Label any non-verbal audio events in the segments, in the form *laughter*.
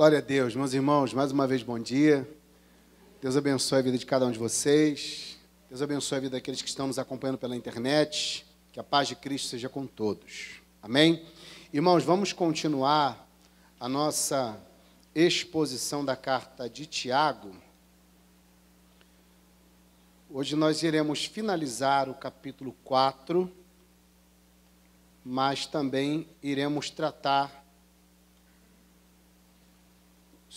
Glória a Deus, meus irmãos, mais uma vez bom dia. Deus abençoe a vida de cada um de vocês. Deus abençoe a vida daqueles que estão nos acompanhando pela internet. Que a paz de Cristo seja com todos. Amém? Irmãos, vamos continuar a nossa exposição da carta de Tiago. Hoje nós iremos finalizar o capítulo 4, mas também iremos tratar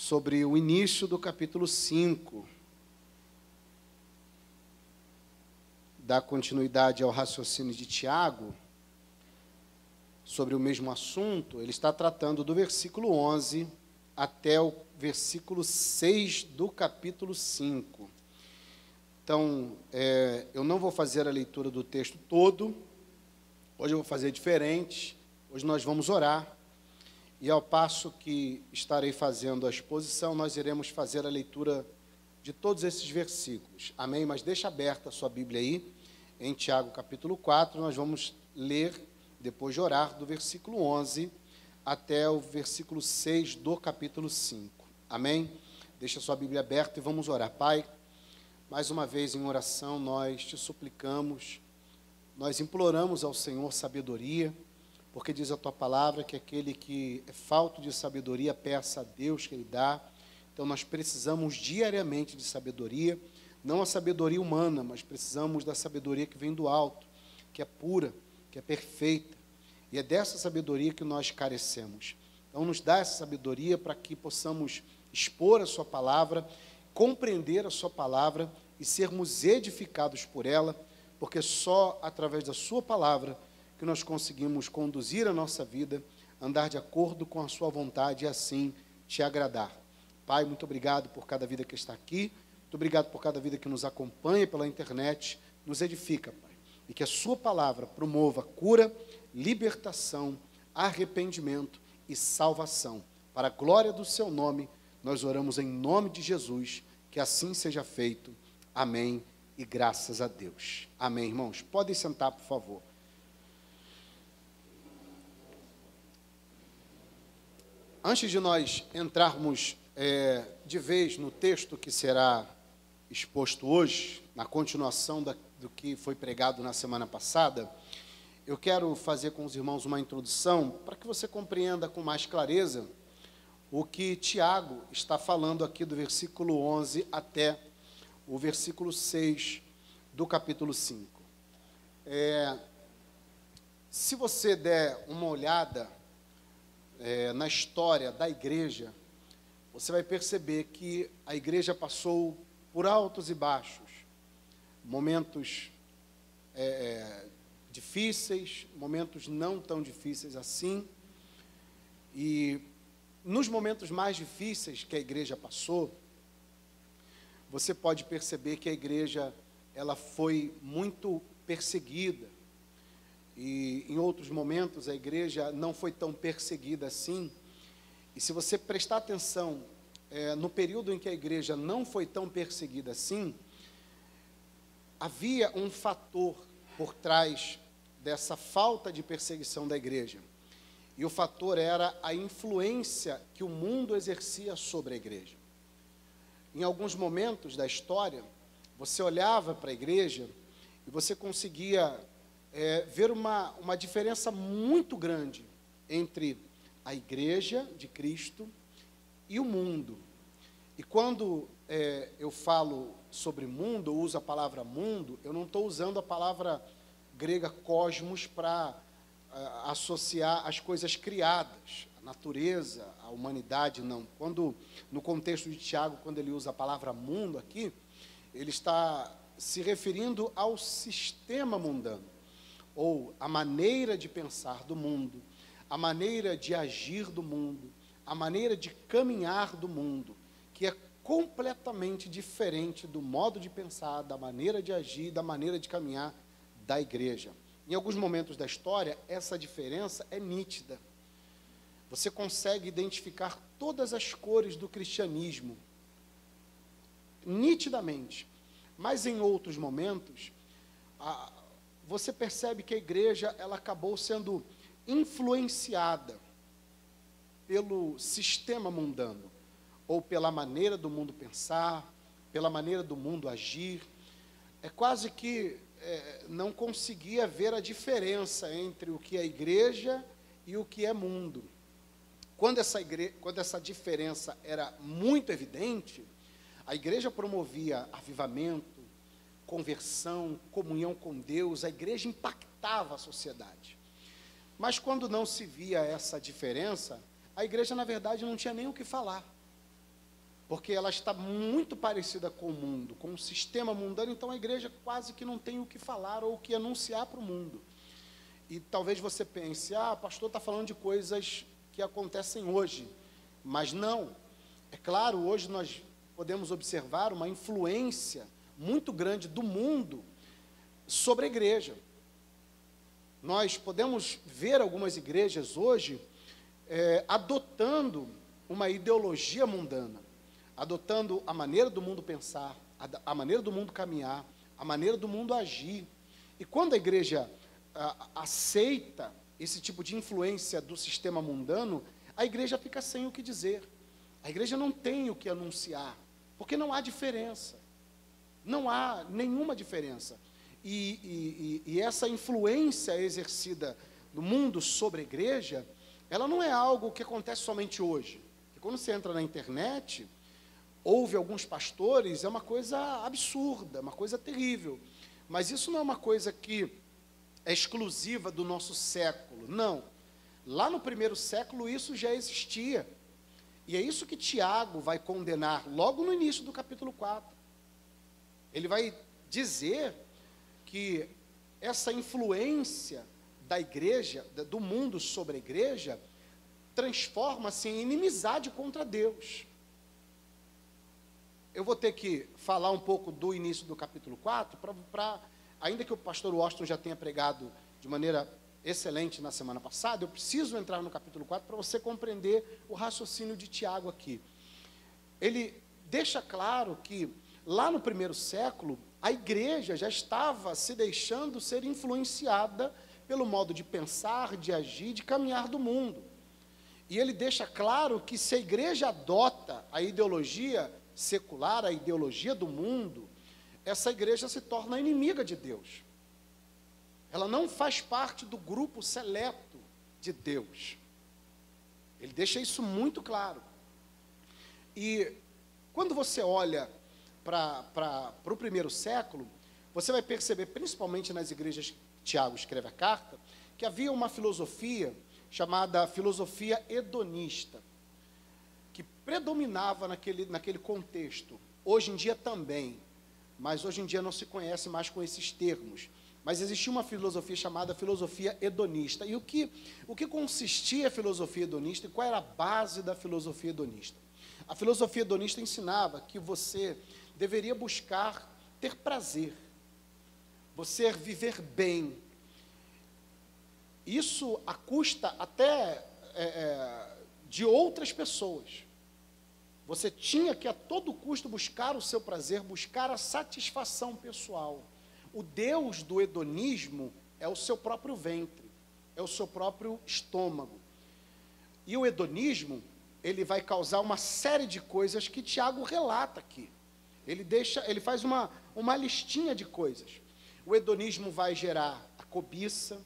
sobre o início do capítulo 5. Da continuidade ao raciocínio de Tiago, sobre o mesmo assunto, ele está tratando do versículo 11 até o versículo 6 do capítulo 5. Então, é, eu não vou fazer a leitura do texto todo, hoje eu vou fazer diferente, hoje nós vamos orar e ao passo que estarei fazendo a exposição, nós iremos fazer a leitura de todos esses versículos. Amém? Mas deixa aberta a sua Bíblia aí, em Tiago capítulo 4, nós vamos ler, depois de orar, do versículo 11 até o versículo 6 do capítulo 5. Amém? Deixa a sua Bíblia aberta e vamos orar. Pai, mais uma vez em oração, nós te suplicamos, nós imploramos ao Senhor sabedoria porque diz a tua palavra que aquele que é falto de sabedoria peça a Deus que ele dá. Então nós precisamos diariamente de sabedoria, não a sabedoria humana, mas precisamos da sabedoria que vem do alto, que é pura, que é perfeita. E é dessa sabedoria que nós carecemos. Então nos dá essa sabedoria para que possamos expor a sua palavra, compreender a sua palavra e sermos edificados por ela, porque só através da sua palavra que nós conseguimos conduzir a nossa vida, andar de acordo com a Sua vontade e assim te agradar. Pai, muito obrigado por cada vida que está aqui, muito obrigado por cada vida que nos acompanha pela internet, nos edifica, Pai. E que a Sua palavra promova cura, libertação, arrependimento e salvação. Para a glória do Seu nome, nós oramos em nome de Jesus, que assim seja feito. Amém e graças a Deus. Amém, irmãos. Podem sentar, por favor. Antes de nós entrarmos é, de vez no texto que será exposto hoje, na continuação da, do que foi pregado na semana passada, eu quero fazer com os irmãos uma introdução para que você compreenda com mais clareza o que Tiago está falando aqui do versículo 11 até o versículo 6 do capítulo 5. É, se você der uma olhada é, na história da igreja, você vai perceber que a igreja passou por altos e baixos, momentos é, é, difíceis, momentos não tão difíceis assim. E nos momentos mais difíceis que a igreja passou, você pode perceber que a igreja ela foi muito perseguida, e em outros momentos a igreja não foi tão perseguida assim. E se você prestar atenção é, no período em que a igreja não foi tão perseguida assim, havia um fator por trás dessa falta de perseguição da igreja. E o fator era a influência que o mundo exercia sobre a igreja. Em alguns momentos da história, você olhava para a igreja e você conseguia é, ver uma, uma diferença muito grande entre a igreja de Cristo e o mundo. E quando é, eu falo sobre mundo, eu uso a palavra mundo, eu não estou usando a palavra grega cosmos para é, associar as coisas criadas, a natureza, a humanidade, não. Quando, no contexto de Tiago, quando ele usa a palavra mundo aqui, ele está se referindo ao sistema mundano ou a maneira de pensar do mundo, a maneira de agir do mundo, a maneira de caminhar do mundo, que é completamente diferente do modo de pensar, da maneira de agir, da maneira de caminhar da igreja. Em alguns momentos da história, essa diferença é nítida. Você consegue identificar todas as cores do cristianismo nitidamente. Mas em outros momentos, a, você percebe que a igreja ela acabou sendo influenciada pelo sistema mundano. ou pela maneira do mundo pensar, pela maneira do mundo agir. É quase que é, não conseguia ver a diferença entre o que é igreja e o que é mundo. Quando essa, igre... Quando essa diferença era muito evidente, a igreja promovia avivamento, conversão, comunhão com Deus, a igreja impactava a sociedade. Mas quando não se via essa diferença, a igreja, na verdade, não tinha nem o que falar. Porque ela está muito parecida com o mundo, com o sistema mundano, então a igreja quase que não tem o que falar ou o que anunciar para o mundo. E talvez você pense, ah, pastor está falando de coisas que acontecem hoje. Mas não. É claro, hoje nós podemos observar uma influência muito grande do mundo sobre a igreja. Nós podemos ver algumas igrejas hoje é, adotando uma ideologia mundana, adotando a maneira do mundo pensar, a, a, maneira do mundo caminhar, a maneira do mundo agir. E quando a igreja a, aceita esse tipo de influência do sistema mundano, a igreja fica sem o que dizer. A igreja não tem o que anunciar, porque não há diferença. Não há nenhuma diferença. E, e, e, essa influência exercida do mundo sobre a igreja, ela não é algo que acontece somente hoje. E quando você entra na internet, ouve alguns pastores, é uma coisa absurda, uma coisa terrível. Mas isso não é uma coisa que é exclusiva do nosso século. Não. Lá no primeiro século isso já existia. E é isso que Tiago vai condenar logo no início do capítulo 4. Ele vai dizer que essa influência da igreja, do mundo sobre a igreja, transforma-se em inimizade contra Deus. Eu vou ter que falar um pouco do início do capítulo 4 para ainda que o pastor Washington já tenha pregado de maneira excelente na semana passada, eu preciso entrar no capítulo 4 para você compreender o raciocínio de Tiago aqui. Ele deixa claro que lá no primeiro século, a igreja já estava se deixando ser influenciada pelo modo de pensar, de agir, de caminhar do mundo. E ele deixa claro que se a igreja adota a ideologia secular, a ideologia do mundo, essa igreja se torna inimiga de Deus. Ela não faz parte do grupo seleto de Deus. Ele deixa isso muito claro. E quando você olha para o primeiro século, você vai perceber, principalmente nas igrejas que Tiago escreve a carta, que havia uma filosofia chamada filosofia hedonista, que predominava naquele, naquele contexto. Hoje em dia também mas hoje em dia não se conhece mais com esses termos. Mas existia uma filosofia chamada filosofia hedonista. E o que, o que consistia a filosofia hedonista e qual era a base da filosofia hedonista? A filosofia hedonista ensinava que você deveria buscar ter prazer, você viver bem. Isso a custa até é, é, de outras pessoas. Você tinha que a todo custo buscar o seu prazer, buscar a satisfação pessoal. O Deus do hedonismo é o seu próprio ventre, é o seu próprio estômago. E o hedonismo, ele vai causar uma série de coisas que Tiago relata aqui. Ele deixa, ele faz uma, uma listinha de coisas. O hedonismo vai gerar a cobiça,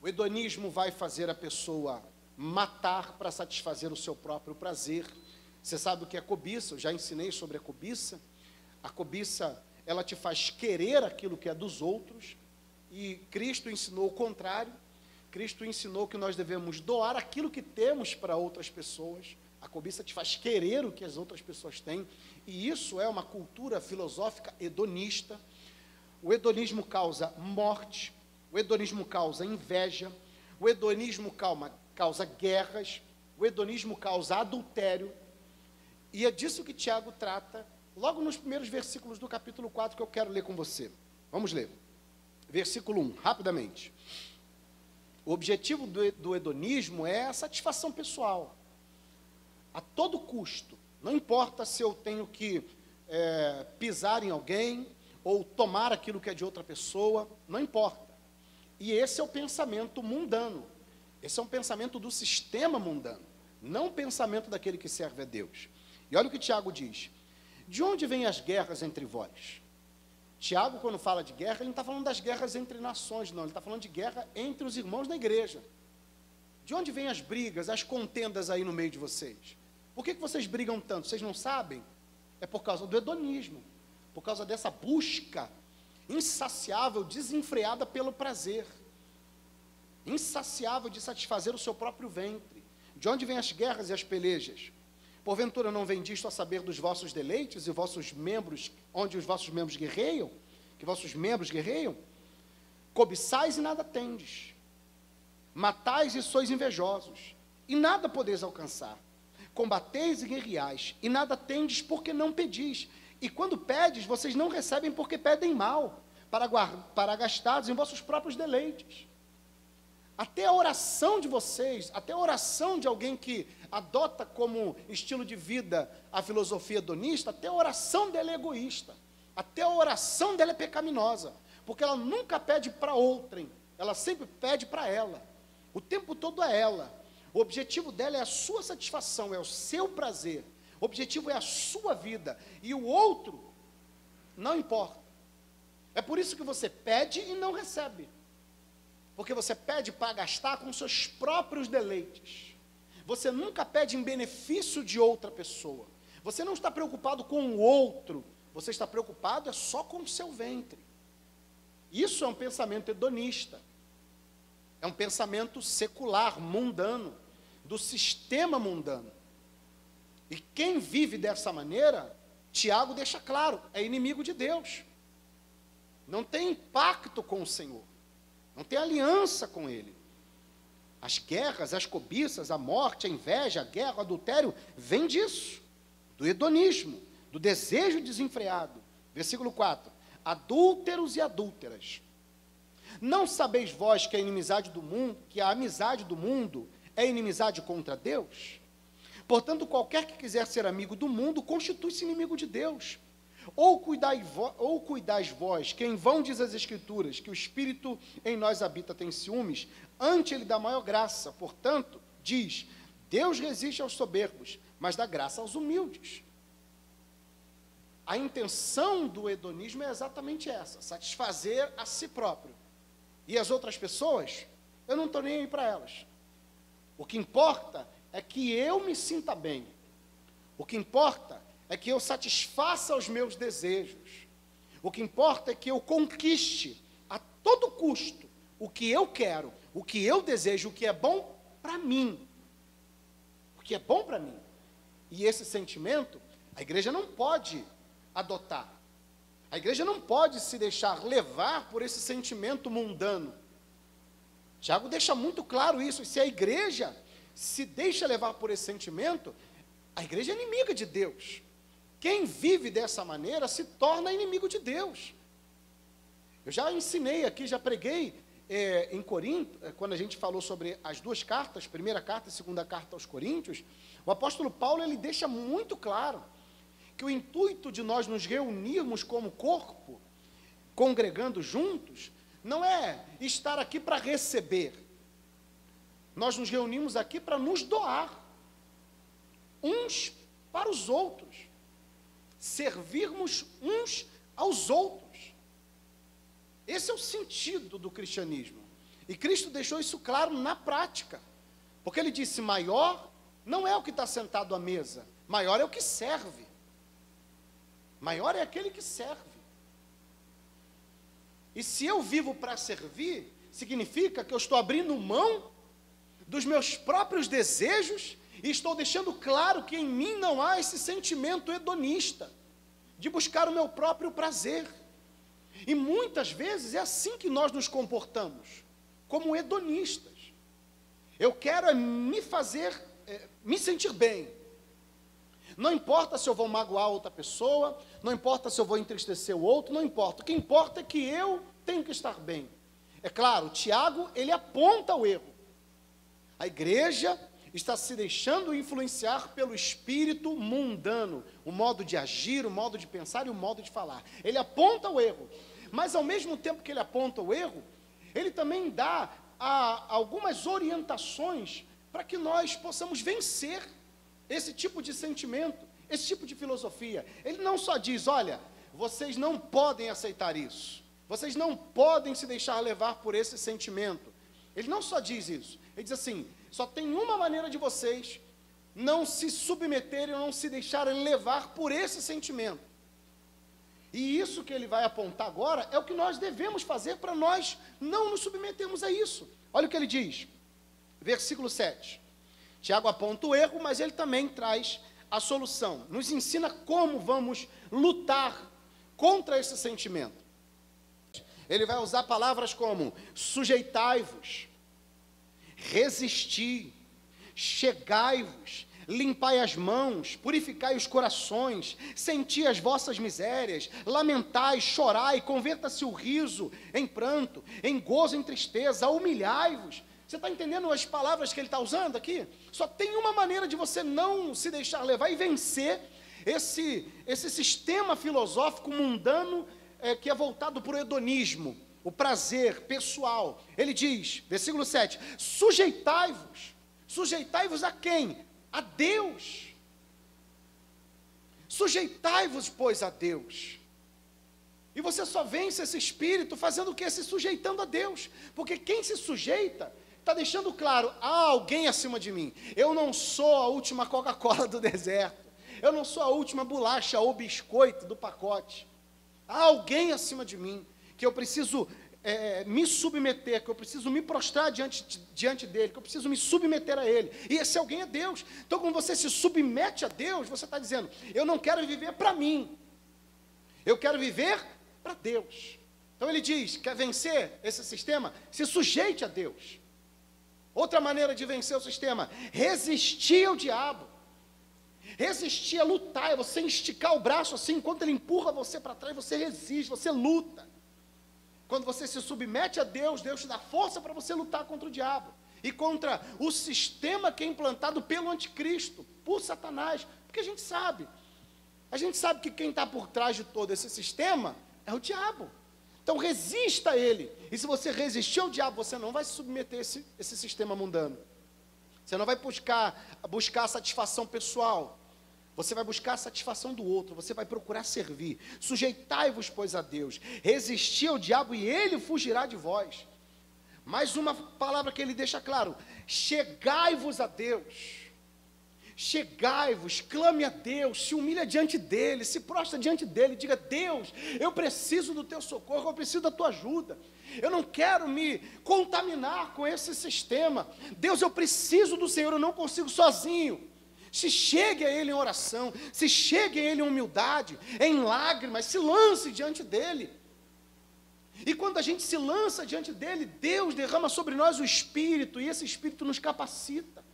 o hedonismo vai fazer a pessoa matar para satisfazer o seu próprio prazer. Você sabe o que é cobiça? Eu já ensinei sobre a cobiça. A cobiça, ela te faz querer aquilo que é dos outros. E Cristo ensinou o contrário. Cristo ensinou que nós devemos doar aquilo que temos para outras pessoas. A cobiça te faz querer o que as outras pessoas têm. E isso é uma cultura filosófica hedonista. O hedonismo causa morte. O hedonismo causa inveja. O hedonismo calma, causa guerras. O hedonismo causa adultério. E é disso que Tiago trata logo nos primeiros versículos do capítulo 4 que eu quero ler com você. Vamos ler. Versículo 1, rapidamente. O objetivo do, do hedonismo é a satisfação pessoal. A todo custo. Não importa se eu tenho que é, pisar em alguém ou tomar aquilo que é de outra pessoa, não importa. E esse é o pensamento mundano. Esse é um pensamento do sistema mundano, não o pensamento daquele que serve a Deus. E olha o que Tiago diz: De onde vêm as guerras entre vós? Tiago, quando fala de guerra, ele não está falando das guerras entre nações, não, ele está falando de guerra entre os irmãos da igreja. De onde vêm as brigas, as contendas aí no meio de vocês? Por que, que vocês brigam tanto? Vocês não sabem? É por causa do hedonismo, por causa dessa busca insaciável, desenfreada pelo prazer, insaciável de satisfazer o seu próprio ventre. De onde vêm as guerras e as pelejas? Porventura não vem disto a saber dos vossos deleites e vossos membros, onde os vossos membros guerreiam, que vossos membros guerreiam? Cobiçais e nada tendes, matais e sois invejosos, e nada podeis alcançar. Combateis e guerreais, e nada tendes porque não pedis. E quando pedes, vocês não recebem porque pedem mal, para, para gastados em vossos próprios deleites. Até a oração de vocês, até a oração de alguém que adota como estilo de vida a filosofia hedonista, até a oração dela é egoísta. Até a oração dela é pecaminosa. Porque ela nunca pede para outrem, ela sempre pede para ela. O tempo todo é ela. O objetivo dela é a sua satisfação, é o seu prazer. O objetivo é a sua vida. E o outro, não importa. É por isso que você pede e não recebe. Porque você pede para gastar com seus próprios deleites. Você nunca pede em benefício de outra pessoa. Você não está preocupado com o outro. Você está preocupado é só com o seu ventre. Isso é um pensamento hedonista. É um pensamento secular, mundano, do sistema mundano. E quem vive dessa maneira, Tiago deixa claro, é inimigo de Deus. Não tem impacto com o Senhor não tem aliança com ele. As guerras, as cobiças, a morte, a inveja, a guerra, o adultério, vem disso, do hedonismo, do desejo desenfreado. Versículo 4: Adúlteros e adúlteras. Não sabeis vós que a inimizade do mundo, que a amizade do mundo é inimizade contra Deus? Portanto, qualquer que quiser ser amigo do mundo constitui-se inimigo de Deus. Ou cuidais, ou cuidais vós, que em vão diz as Escrituras, que o Espírito em nós habita tem ciúmes, ante ele dá maior graça. Portanto, diz: Deus resiste aos soberbos, mas dá graça aos humildes. A intenção do hedonismo é exatamente essa: satisfazer a si próprio. E as outras pessoas, eu não estou nem aí para elas. O que importa é que eu me sinta bem. O que importa é que eu satisfaça os meus desejos. O que importa é que eu conquiste a todo custo o que eu quero, o que eu desejo, o que é bom para mim. O que é bom para mim. E esse sentimento, a igreja não pode adotar. A igreja não pode se deixar levar por esse sentimento mundano. Tiago deixa muito claro isso. Se a igreja se deixa levar por esse sentimento, a igreja é inimiga de Deus. Quem vive dessa maneira se torna inimigo de Deus. Eu já ensinei aqui, já preguei é, em Corinto, é, quando a gente falou sobre as duas cartas, primeira carta e segunda carta aos Coríntios, o apóstolo Paulo ele deixa muito claro que o intuito de nós nos reunirmos como corpo, congregando juntos, não é estar aqui para receber. Nós nos reunimos aqui para nos doar uns para os outros servirmos uns aos outros. Esse é o sentido do cristianismo. E Cristo deixou isso claro na prática. Porque ele disse: maior não é o que está sentado à mesa, maior é o que serve. Maior é aquele que serve. E se eu vivo para servir, significa que eu estou abrindo mão dos meus próprios desejos e estou deixando claro que em mim não há esse sentimento hedonista, de buscar o meu próprio prazer. E muitas vezes é assim que nós nos comportamos, como hedonistas. Eu quero é me fazer, é, me sentir bem. Não importa se eu vou magoar outra pessoa, não importa se eu vou entristecer o outro, não importa. O que importa é que eu tenho que estar bem. É claro, Tiago, ele aponta o erro. A igreja está se deixando influenciar pelo espírito mundano, o modo de agir, o modo de pensar e o modo de falar. Ele aponta o erro, mas ao mesmo tempo que ele aponta o erro, ele também dá a, algumas orientações para que nós possamos vencer esse tipo de sentimento, esse tipo de filosofia. Ele não só diz, olha, vocês não podem aceitar isso. Vocês não podem se deixar levar por esse sentimento. Ele não só diz isso. Ele diz assim: só tem uma maneira de vocês não se submeterem não se deixarem levar por esse sentimento. E isso que ele vai apontar agora é o que nós devemos fazer para nós não nos submetermos a isso. Olha o que ele diz, versículo 7. Tiago aponta o erro, mas ele também traz a solução. Nos ensina como vamos lutar contra esse sentimento. Ele vai usar palavras como sujeitai-vos, resistir, chegai-vos, limpai as mãos, purificai os corações, senti as vossas misérias, lamentai, chorai, converta-se o riso em pranto, em gozo, em tristeza, humilhai-vos. Você está entendendo as palavras que ele está usando aqui? Só tem uma maneira de você não se deixar levar e vencer esse, esse sistema filosófico mundano é, que é voltado para o hedonismo, o prazer pessoal. Ele diz, versículo 7: sujeitai-vos. Sujeitai-vos a quem? A Deus. Sujeitai-vos, pois, a Deus. E você só vence esse espírito fazendo o que? Se sujeitando a Deus. Porque quem se sujeita está deixando claro: há alguém acima de mim. Eu não sou a última Coca-Cola do *laughs* deserto. Eu não sou a última bolacha ou biscoito do pacote. Há alguém acima de mim que eu preciso é, me submeter, que eu preciso me prostrar diante, diante dele, que eu preciso me submeter a ele. E esse alguém é Deus. Então, quando você se submete a Deus, você está dizendo: eu não quero viver para mim, eu quero viver para Deus. Então ele diz: quer vencer esse sistema? Se sujeite a Deus. Outra maneira de vencer o sistema: resistir ao diabo. Resistir é lutar, é você esticar o braço assim, enquanto ele empurra você para trás, você resiste, você luta. Quando você se submete a Deus, Deus te dá força para você lutar contra o diabo e contra o sistema que é implantado pelo anticristo, por Satanás, porque a gente sabe, a gente sabe que quem está por trás de todo esse sistema é o diabo. Então resista a ele. E se você resistir ao diabo, você não vai se submeter a esse, esse sistema mundano. Você não vai buscar, buscar satisfação pessoal. Você vai buscar a satisfação do outro, você vai procurar servir. Sujeitai-vos, pois, a Deus. Resistir ao diabo e ele fugirá de vós. Mais uma palavra que ele deixa claro: chegai-vos a Deus. Chegai-vos, clame a Deus, se humilha diante dele, se prostra diante dele, diga: Deus, eu preciso do teu socorro, eu preciso da tua ajuda. Eu não quero me contaminar com esse sistema. Deus, eu preciso do Senhor, eu não consigo sozinho. Se chegue a Ele em oração, se chegue a Ele em humildade, em lágrimas, se lance diante dEle. E quando a gente se lança diante dEle, Deus derrama sobre nós o Espírito, e esse Espírito nos capacita.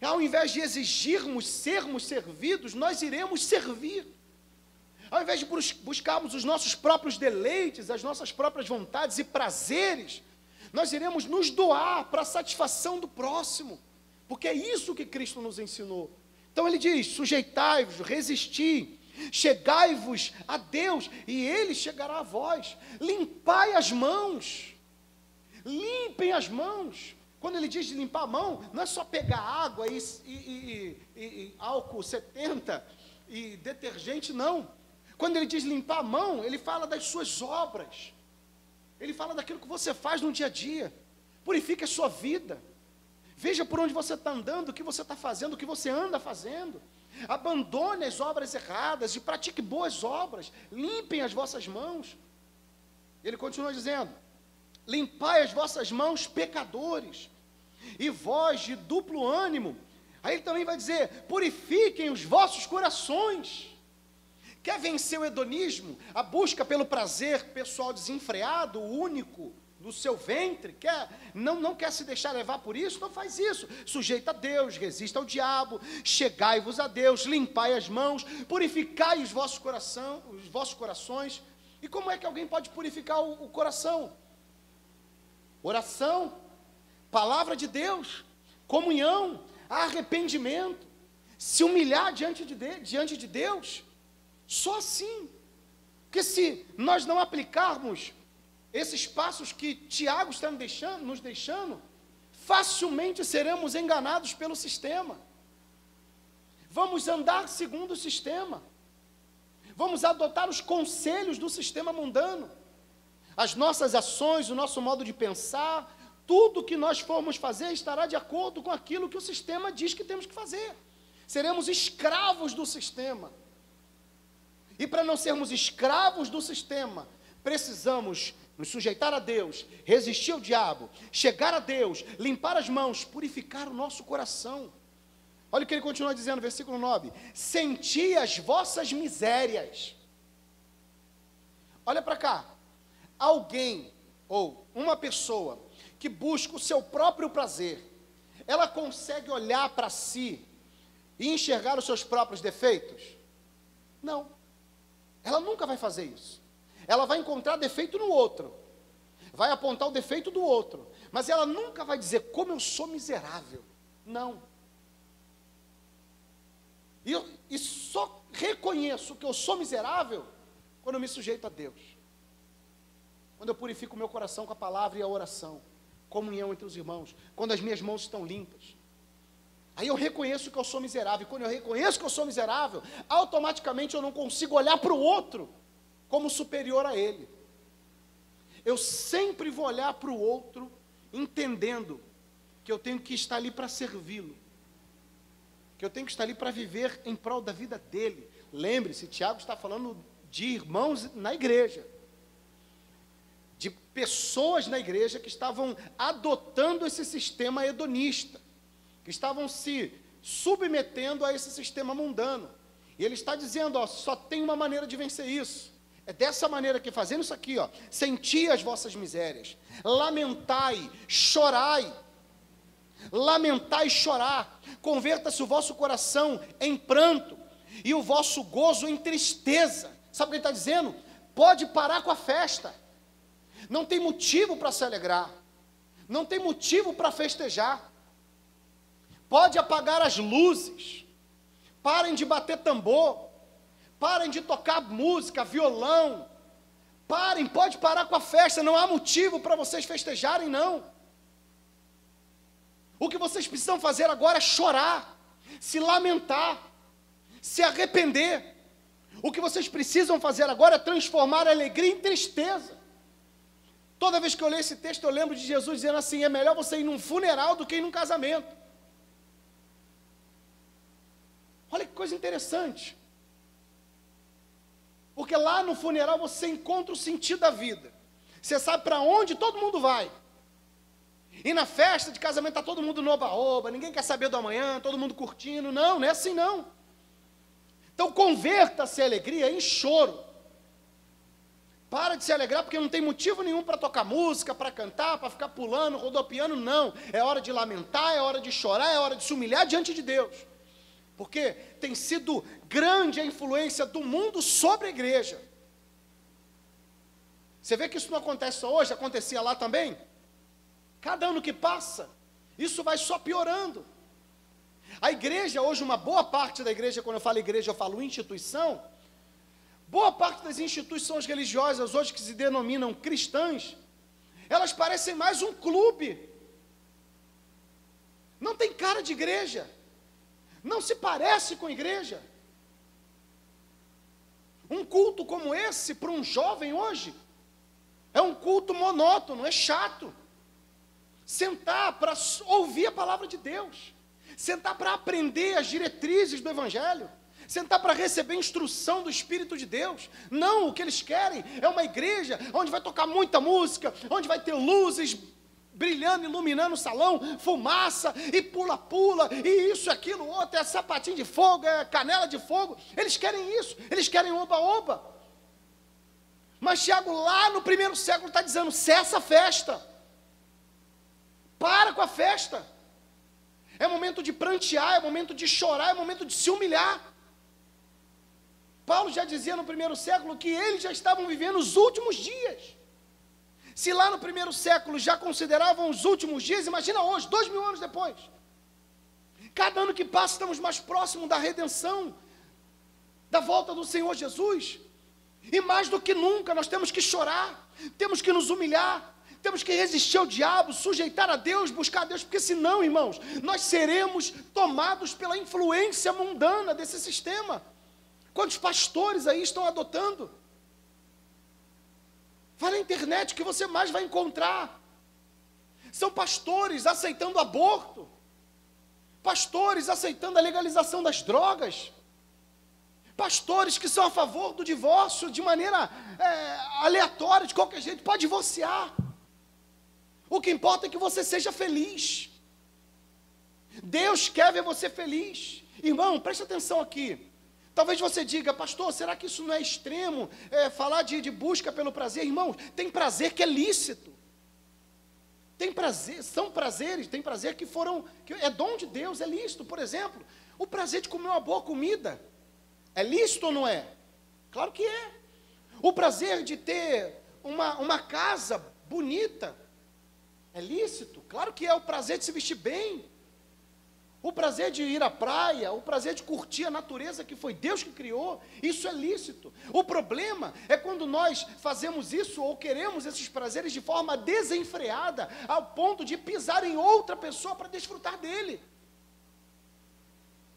Ao invés de exigirmos sermos servidos, nós iremos servir. Ao invés de buscarmos os nossos próprios deleites, as nossas próprias vontades e prazeres, nós iremos nos doar para a satisfação do próximo porque é isso que Cristo nos ensinou. Então ele diz: sujeitai-vos, resisti, chegai-vos a Deus, e Ele chegará a vós. Limpai as mãos, limpem as mãos. Quando ele diz de limpar a mão, não é só pegar água e, e, e, e álcool 70 e detergente, não. Quando ele diz limpar a mão, ele fala das suas obras. Ele fala daquilo que você faz no dia a dia. Purifique a sua vida. Veja por onde você está andando, o que você está fazendo, o que você anda fazendo. Abandone as obras erradas e pratique boas obras. Limpem as vossas mãos. Ele continua dizendo: Limpai as vossas mãos, pecadores, e vós de duplo ânimo. Aí ele também vai dizer: Purifiquem os vossos corações. Quer vencer o hedonismo, a busca pelo prazer pessoal desenfreado, único, do seu ventre, quer, não, não quer se deixar levar por isso, não faz isso. Sujeita a Deus, resista ao diabo, chegai-vos a Deus, limpai as mãos, purificai os vossos, coração, os vossos corações. E como é que alguém pode purificar o, o coração? Oração, palavra de Deus, comunhão, arrependimento, se humilhar diante de, diante de Deus, só assim. Porque se nós não aplicarmos esses passos que Tiago está deixando, nos deixando, facilmente seremos enganados pelo sistema. Vamos andar segundo o sistema. Vamos adotar os conselhos do sistema mundano. As nossas ações, o nosso modo de pensar, tudo que nós formos fazer estará de acordo com aquilo que o sistema diz que temos que fazer. Seremos escravos do sistema. E para não sermos escravos do sistema, precisamos nos sujeitar a Deus, resistir ao diabo, chegar a Deus, limpar as mãos, purificar o nosso coração. Olha o que ele continua dizendo, versículo 9: Senti as vossas misérias. Olha para cá. Alguém ou uma pessoa que busca o seu próprio prazer, ela consegue olhar para si e enxergar os seus próprios defeitos? Não. Ela nunca vai fazer isso. Ela vai encontrar defeito no outro, vai apontar o defeito do outro, mas ela nunca vai dizer como eu sou miserável. Não. E, eu, e só reconheço que eu sou miserável quando eu me sujeito a Deus. Quando eu purifico o meu coração com a palavra e a oração. Comunhão entre os irmãos. Quando as minhas mãos estão limpas. Aí eu reconheço que eu sou miserável. E quando eu reconheço que eu sou miserável, automaticamente eu não consigo olhar para o outro como superior a ele. Eu sempre vou olhar para o outro entendendo que eu tenho que estar ali para servi-lo que eu tenho que estar ali para viver em prol da vida dele. Lembre-se, Tiago está falando de irmãos na igreja, pessoas na igreja que estavam adotando esse sistema hedonista, que estavam se submetendo a esse sistema mundano. E ele está dizendo, ó, só tem uma maneira de vencer isso. É dessa maneira que fazendo isso aqui, ó, senti as vossas misérias, lamentai, chorai, lamentar e chorar. Converta-se o vosso coração em pranto e o vosso gozo em tristeza. Sabe o que ele está dizendo? Pode parar com a festa. Não tem motivo para se alegrar. Não tem motivo para festejar. Pode apagar as luzes. Parem de bater tambor. Parem de tocar música, violão. Parem, pode parar com a festa. Não há motivo para vocês festejarem, não. O que vocês precisam fazer agora é chorar, se lamentar, se arrepender. O que vocês precisam fazer agora é transformar a alegria em tristeza. Toda vez que eu leio esse texto, eu lembro de Jesus dizendo assim: é melhor você ir num funeral do que ir num casamento. Olha que coisa interessante. Porque lá no funeral você encontra o sentido da vida. Você sabe para onde todo mundo vai. E na festa de casamento está todo mundo no oba-oba, ninguém quer saber do amanhã, todo mundo curtindo. Não, não é assim não. Então converta-se a alegria em choro. Para de se alegrar porque não tem motivo nenhum para tocar música, para cantar, para ficar pulando, rodopiando, não. É hora de lamentar, é hora de chorar, é hora de se humilhar diante de Deus. Porque tem sido grande a influência do mundo sobre a igreja. Você vê que isso não acontece só hoje, acontecia lá também? Cada ano que passa, isso vai só piorando. A igreja, hoje, uma boa parte da igreja, quando eu falo igreja, eu falo instituição. Boa parte das instituições religiosas, hoje que se denominam cristãs, elas parecem mais um clube. Não tem cara de igreja. Não se parece com igreja. Um culto como esse, para um jovem hoje, é um culto monótono, é chato sentar para ouvir a palavra de Deus, sentar para aprender as diretrizes do Evangelho, sentar para receber instrução do Espírito de Deus. Não, o que eles querem é uma igreja onde vai tocar muita música, onde vai ter luzes brilhando, iluminando o salão, fumaça e pula-pula, e isso, aquilo, outro, é sapatinho de fogo, é canela de fogo. Eles querem isso, eles querem oba-oba. Mas Tiago, lá no primeiro século, está dizendo: cessa a festa. Para com a festa. É momento de prantear, é momento de chorar, é momento de se humilhar. Paulo já dizia no primeiro século que eles já estavam vivendo os últimos dias. Se lá no primeiro século já consideravam os últimos dias, imagina hoje, dois mil anos depois. Cada ano que passa, estamos mais próximos da redenção, da volta do Senhor Jesus. E mais do que nunca, nós temos que chorar, temos que nos humilhar, Temos que resistir ao diabo, sujeitar a Deus, buscar a Deus, porque senão, irmãos, nós seremos tomados pela influência mundana desse sistema. Quantos pastores aí estão adotando? Vai na internet que você mais vai encontrar. São pastores aceitando aborto, pastores aceitando a legalização das drogas, pastores que são a favor do divórcio de maneira é, aleatória, de qualquer jeito, pode divorciar. O que importa é que você seja feliz. Deus quer ver você feliz. Irmão, preste atenção aqui. Talvez você diga, pastor, será que isso não é extremo? É, falar de, de busca pelo prazer? Irmão, tem prazer que é lícito. Tem prazer, são prazeres, tem prazer que foram, que é dom de Deus, é lícito. Por exemplo, o prazer de comer uma boa comida. É lícito ou não é? Claro que é. O prazer de ter uma, uma casa bonita. É lícito? Claro que é o prazer de se vestir bem. O prazer de ir à praia, o prazer de curtir a natureza que foi Deus que criou, isso é lícito. O problema é quando nós fazemos isso ou queremos esses prazeres de forma desenfreada, ao ponto de pisar em outra pessoa para desfrutar dele.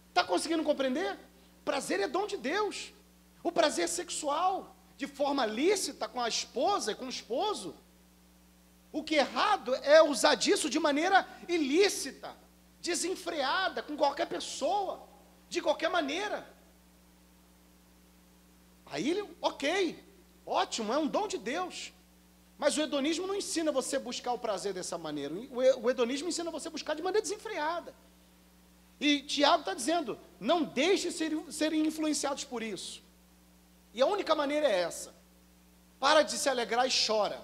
Está conseguindo compreender? Prazer é dom de Deus. O prazer sexual, de forma lícita com a esposa e com o esposo, o que é errado é usar disso de maneira ilícita, desenfreada, com qualquer pessoa, de qualquer maneira. Aí, ok, ótimo, é um dom de Deus. Mas o hedonismo não ensina você a buscar o prazer dessa maneira. O hedonismo ensina você a buscar de maneira desenfreada. E Tiago está dizendo: não deixe ser, serem influenciados por isso. E a única maneira é essa. Para de se alegrar e chora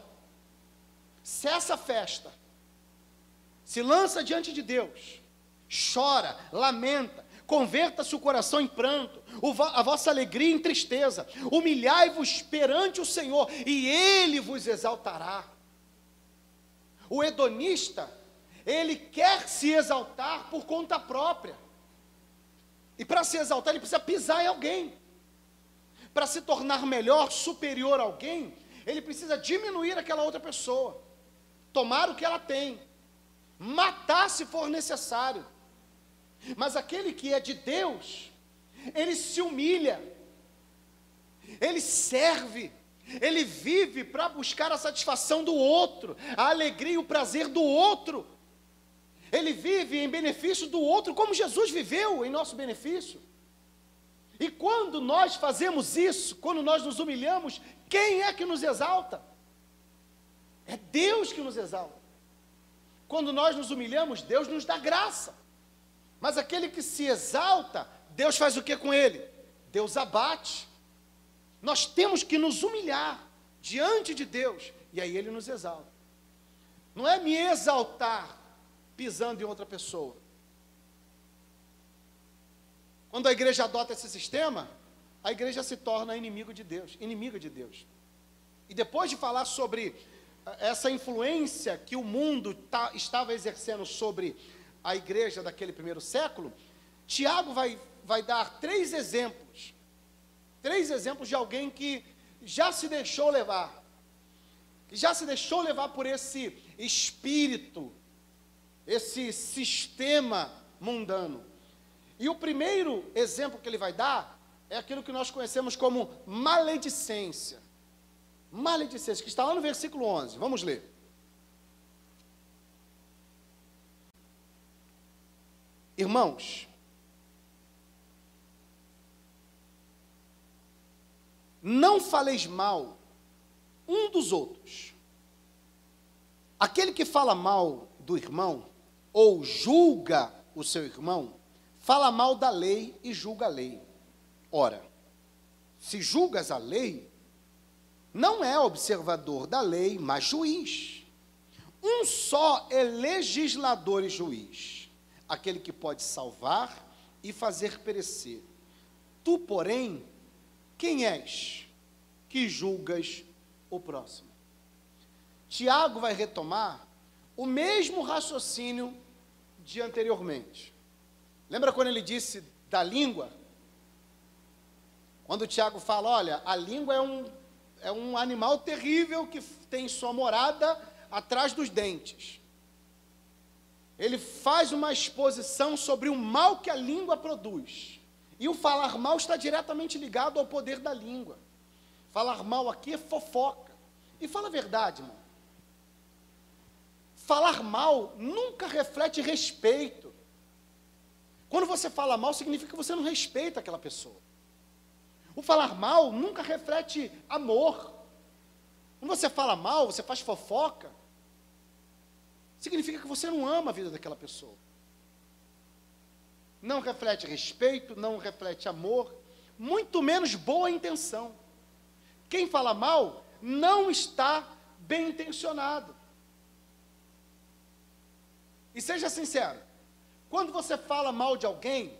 cessa a festa, se lança diante de Deus, chora, lamenta, converta-se o coração em pranto, a vossa alegria em tristeza, humilhai-vos perante o Senhor, e Ele vos exaltará. O hedonista, ele quer se exaltar por conta própria. E para se exaltar, ele precisa pisar em alguém. Para se tornar melhor, superior a alguém, ele precisa diminuir aquela outra pessoa tomar o que ela tem, matar se for necessário. Mas aquele que é de Deus, ele se humilha, ele serve, ele vive para buscar a satisfação do outro, a alegria e o prazer do outro. Ele vive em benefício do outro, como Jesus viveu em nosso benefício. E quando nós fazemos isso, quando nós nos humilhamos, quem é que nos exalta? É Deus que nos exalta. Quando nós nos humilhamos, Deus nos dá graça. Mas aquele que se exalta, Deus faz o que com ele? Deus abate. Nós temos que nos humilhar diante de Deus, e aí ele nos exalta. Não é me exaltar pisando em outra pessoa. Quando a igreja adota esse sistema, a igreja se torna inimigo de Deus, inimiga de Deus. E depois de falar sobre essa influência que o mundo tá, estava exercendo sobre a igreja daquele primeiro século, Tiago vai, vai dar três exemplos. Três exemplos de alguém que já se deixou levar, que já se deixou levar por esse espírito, esse sistema mundano. E o primeiro exemplo que ele vai dar é aquilo que nós conhecemos como maledicência maledicência, que está lá no versículo 11. Vamos ler. Irmãos, não faleis mal um dos outros. Aquele que fala mal do irmão, ou julga o seu irmão, fala mal da lei e julga a lei. Ora, se julgas a lei, não é observador da lei, mas juiz. Um só é legislador e juiz, aquele que pode salvar e fazer perecer. Tu, porém, quem és que julgas o próximo? Tiago vai retomar o mesmo raciocínio de anteriormente. Lembra quando ele disse da língua? Quando Tiago fala, olha, a língua é um é um animal terrível que tem sua morada atrás dos dentes. Ele faz uma exposição sobre o mal que a língua produz. E o falar mal está diretamente ligado ao poder da língua. Falar mal aqui é fofoca. E fala a verdade, irmão. Falar mal nunca reflete respeito. Quando você fala mal, significa que você não respeita aquela pessoa. O falar mal nunca reflete amor. Quando você fala mal, você faz fofoca, significa que você não ama a vida daquela pessoa. Não reflete respeito, não reflete amor, muito menos boa intenção. Quem fala mal não está bem intencionado. E seja sincero, quando você fala mal de alguém,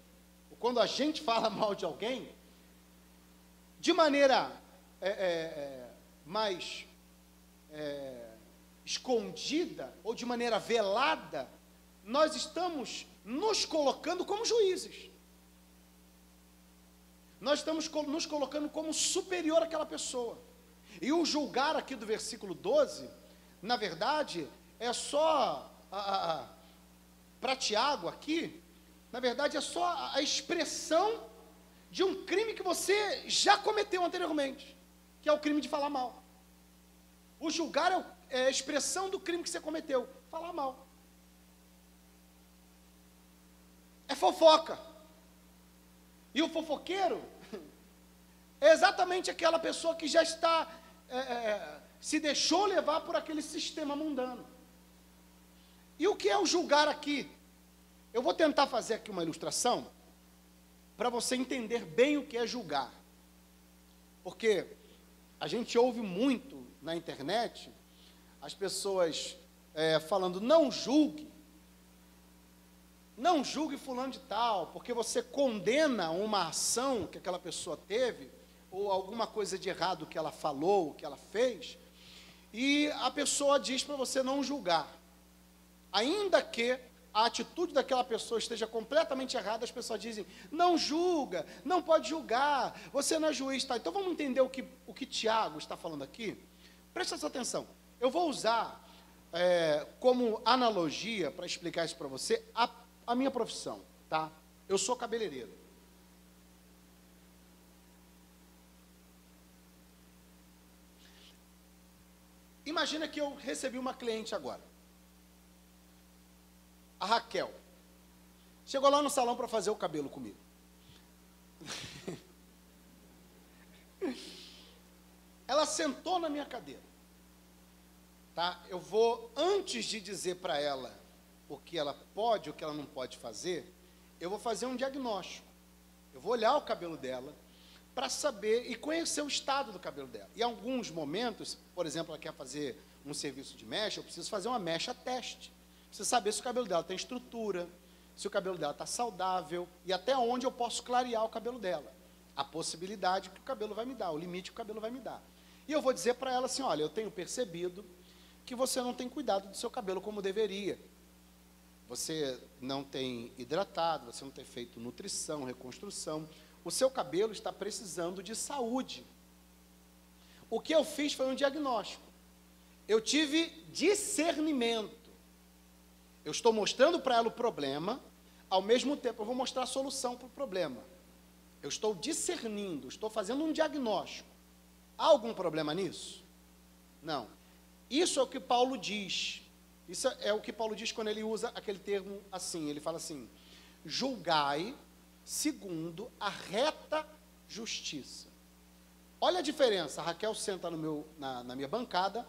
ou quando a gente *laughs* fala mal de alguém, de maneira é, é, mais é, escondida ou de maneira velada, nós estamos nos colocando como juízes. Nós estamos nos colocando como superior àquela pessoa. E o julgar aqui do versículo 12, na verdade, é só para Tiago aqui, na verdade é só a expressão de um crime que você já cometeu anteriormente, que é o crime de falar mal. O julgar é, é a expressão do crime que você cometeu, falar mal. É fofoca. E o fofoqueiro *laughs* é exatamente aquela pessoa que já está, é, é, é, se deixou levar por aquele sistema mundano. E o que é o julgar aqui? Eu vou tentar fazer aqui uma ilustração para você entender bem o que é julgar. Porque a gente ouve muito na internet as pessoas é, falando, não julgue, não julgue fulano de tal, porque você condena uma ação que aquela pessoa teve, ou alguma coisa de errado que ela falou, que ela fez, e a pessoa diz para você não julgar. Ainda que a atitude daquela pessoa esteja completamente errada, as pessoas dizem, não julga, não pode julgar, você não é juiz. Tá? Então vamos entender o que, o que Tiago está falando aqui? Presta atenção. Eu vou usar é, como analogia, para explicar isso para você, a, a minha profissão. Tá? Eu sou cabeleireiro. Imagina que eu recebi uma cliente agora a Raquel. Chegou lá no salão para fazer o cabelo comigo. *laughs* Ela sentou na minha cadeira. Tá? Eu vou, antes de dizer para ela o que ela pode, o que ela não pode fazer, eu vou fazer um diagnóstico. Eu vou olhar o cabelo dela para saber e conhecer o estado do cabelo dela. E alguns momentos, por exemplo, ela quer fazer um serviço de mecha, eu preciso fazer uma mecha teste. Precisa saber se o cabelo dela tem estrutura, se o cabelo dela está saudável e até onde eu posso clarear o cabelo dela. A possibilidade que o cabelo vai me dar, o limite que o cabelo vai me dar. E eu vou dizer para ela assim: olha, eu tenho percebido que você não tem cuidado do seu cabelo como deveria. Você não tem hidratado, você não tem feito nutrição, reconstrução. O seu cabelo está precisando de saúde. O que eu fiz foi um diagnóstico. Eu tive discernimento. Eu estou mostrando para ela o problema, ao mesmo tempo eu vou mostrar a solução para o problema. Eu estou discernindo, estou fazendo um diagnóstico. Há algum problema nisso? Não. Isso é o que Paulo diz. Isso é o que Paulo diz quando ele usa aquele termo assim. Ele fala assim: julgai segundo a reta justiça. Olha a diferença. A Raquel senta meu, na, na minha bancada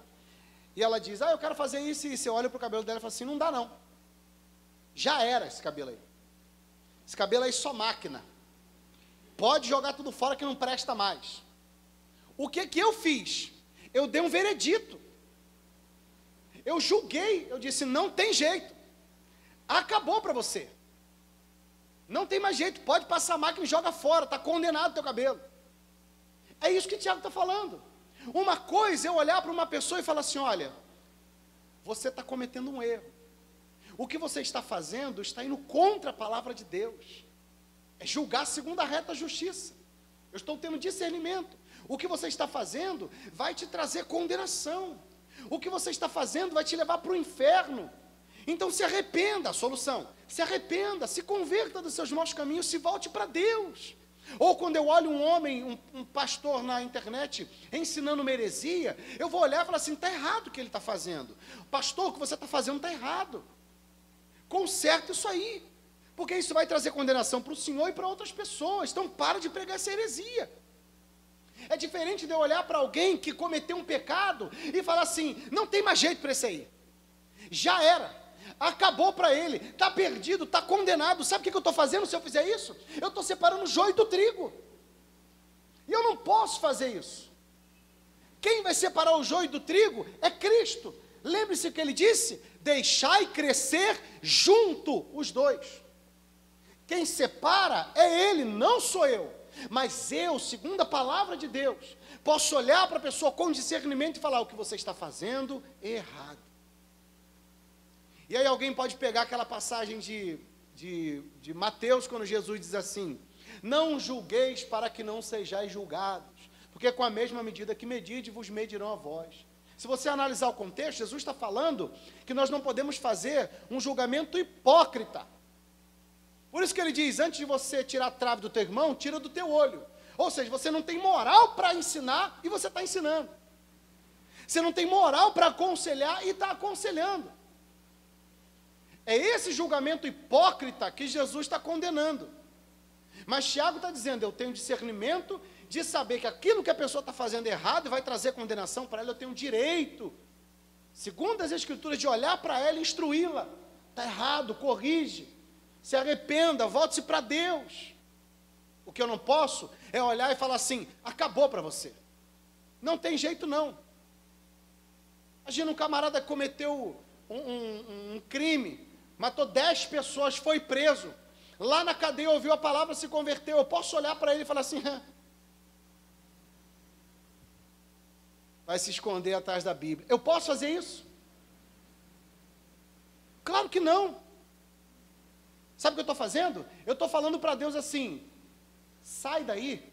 e ela diz: Ah, eu quero fazer isso e isso. Eu olho para o cabelo dela e falo assim: Não dá não. Já era esse cabelo aí. Esse cabelo aí só máquina. Pode jogar tudo fora que não presta mais. O que que eu fiz? Eu dei um veredito. Eu julguei, eu disse: não tem jeito. Acabou para você. Não tem mais jeito, pode passar a máquina e joga fora, está condenado o teu cabelo. É isso que o Tiago está falando. Uma coisa é olhar para uma pessoa e falar assim: olha, você está cometendo um erro. O que você está fazendo está indo contra a palavra de Deus. É julgar segundo a reta justiça. Eu estou tendo discernimento. O que você está fazendo vai te trazer condenação. O que você está fazendo vai te levar para o inferno. Então se arrependa, solução. Se arrependa, se converta dos seus maus caminhos, se volte para Deus. Ou quando eu olho um homem, um, um, pastor na internet, ensinando uma heresia, eu vou olhar e falar assim: está errado o que ele está fazendo. Pastor, o que você está fazendo está errado. Conserta isso aí. Porque isso vai trazer condenação para o Senhor e para outras pessoas. Então para de pregar essa heresia. É diferente de eu olhar para alguém que cometeu um pecado e falar assim: não tem mais jeito para esse aí. Já era. Acabou para ele, está perdido, está condenado. Sabe o que, eu estou fazendo se eu fizer isso? Eu estou separando o joio do trigo. E eu não posso fazer isso. Quem vai separar o joio do trigo é Cristo. Lembre-se o que ele disse: deixai crescer junto os dois. Quem separa é ele, não sou eu. Mas eu, segundo a palavra de Deus, posso olhar para a pessoa com discernimento e falar: o que você está fazendo errado. E aí alguém pode pegar aquela passagem de, de, de Mateus, quando Jesus diz assim: Não julgueis para que não sejais julgados, porque com a mesma medida que medide, vos medirão a vós. Se você analisar o contexto, Jesus está falando que nós não podemos fazer um julgamento hipócrita. Por isso que ele diz: antes de você tirar a trave do teu irmão, tira do teu olho. Ou seja, você não tem moral para ensinar e você está ensinando. Você não tem moral para aconselhar e está aconselhando. É esse julgamento hipócrita que Jesus está condenando. Mas Tiago está dizendo: eu tenho discernimento de saber que aquilo que a pessoa está fazendo errado e vai trazer condenação para ela, eu tenho direito, segundo as Escrituras, de olhar para ela e instruí-la. Está errado, corrige, se arrependa, volte-se para Deus. O que eu não posso é olhar e falar assim: acabou para você. Não tem jeito não. Imagina um camarada cometeu um, um, um crime, matou dez pessoas, foi preso. Lá na cadeia ouviu a palavra, se converteu. Eu posso olhar para ele e falar assim: vai se esconder atrás da Bíblia. Eu posso fazer isso? Claro que não. Sabe o que eu estou fazendo? Eu estou falando para Deus assim: sai daí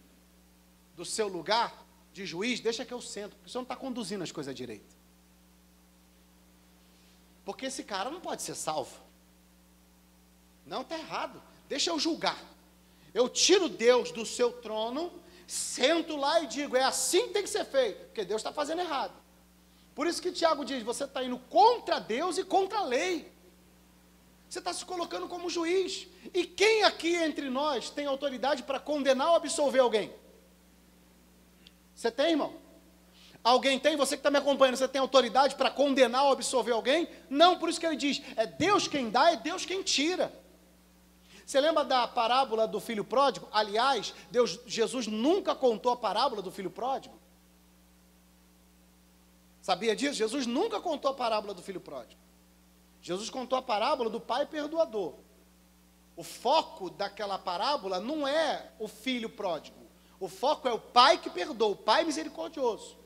do seu lugar de juiz, deixa que eu sento, porque você não está conduzindo as coisas direito. Porque esse cara não pode ser salvo. Não, está errado. Deixa eu julgar. Eu tiro Deus do seu trono, sento lá e digo: é assim que tem que ser feito, porque Deus está fazendo errado. Por isso que Tiago diz: você está indo contra Deus e contra a lei. Você está se colocando como juiz. E quem aqui entre nós tem autoridade para condenar ou absolver alguém? Você tem, irmão? Alguém tem? Você que está me acompanhando, você tem autoridade para condenar ou absolver alguém? Não, por isso que ele diz: é Deus quem dá, é Deus quem tira. Você lembra da parábola do filho pródigo? Aliás, Deus, Jesus nunca contou a parábola do filho pródigo. Sabia disso? Jesus nunca contou a parábola do filho pródigo. Jesus contou a parábola do pai perdoador. O foco daquela parábola não é o filho pródigo. O foco é o pai que perdoa, o pai misericordioso.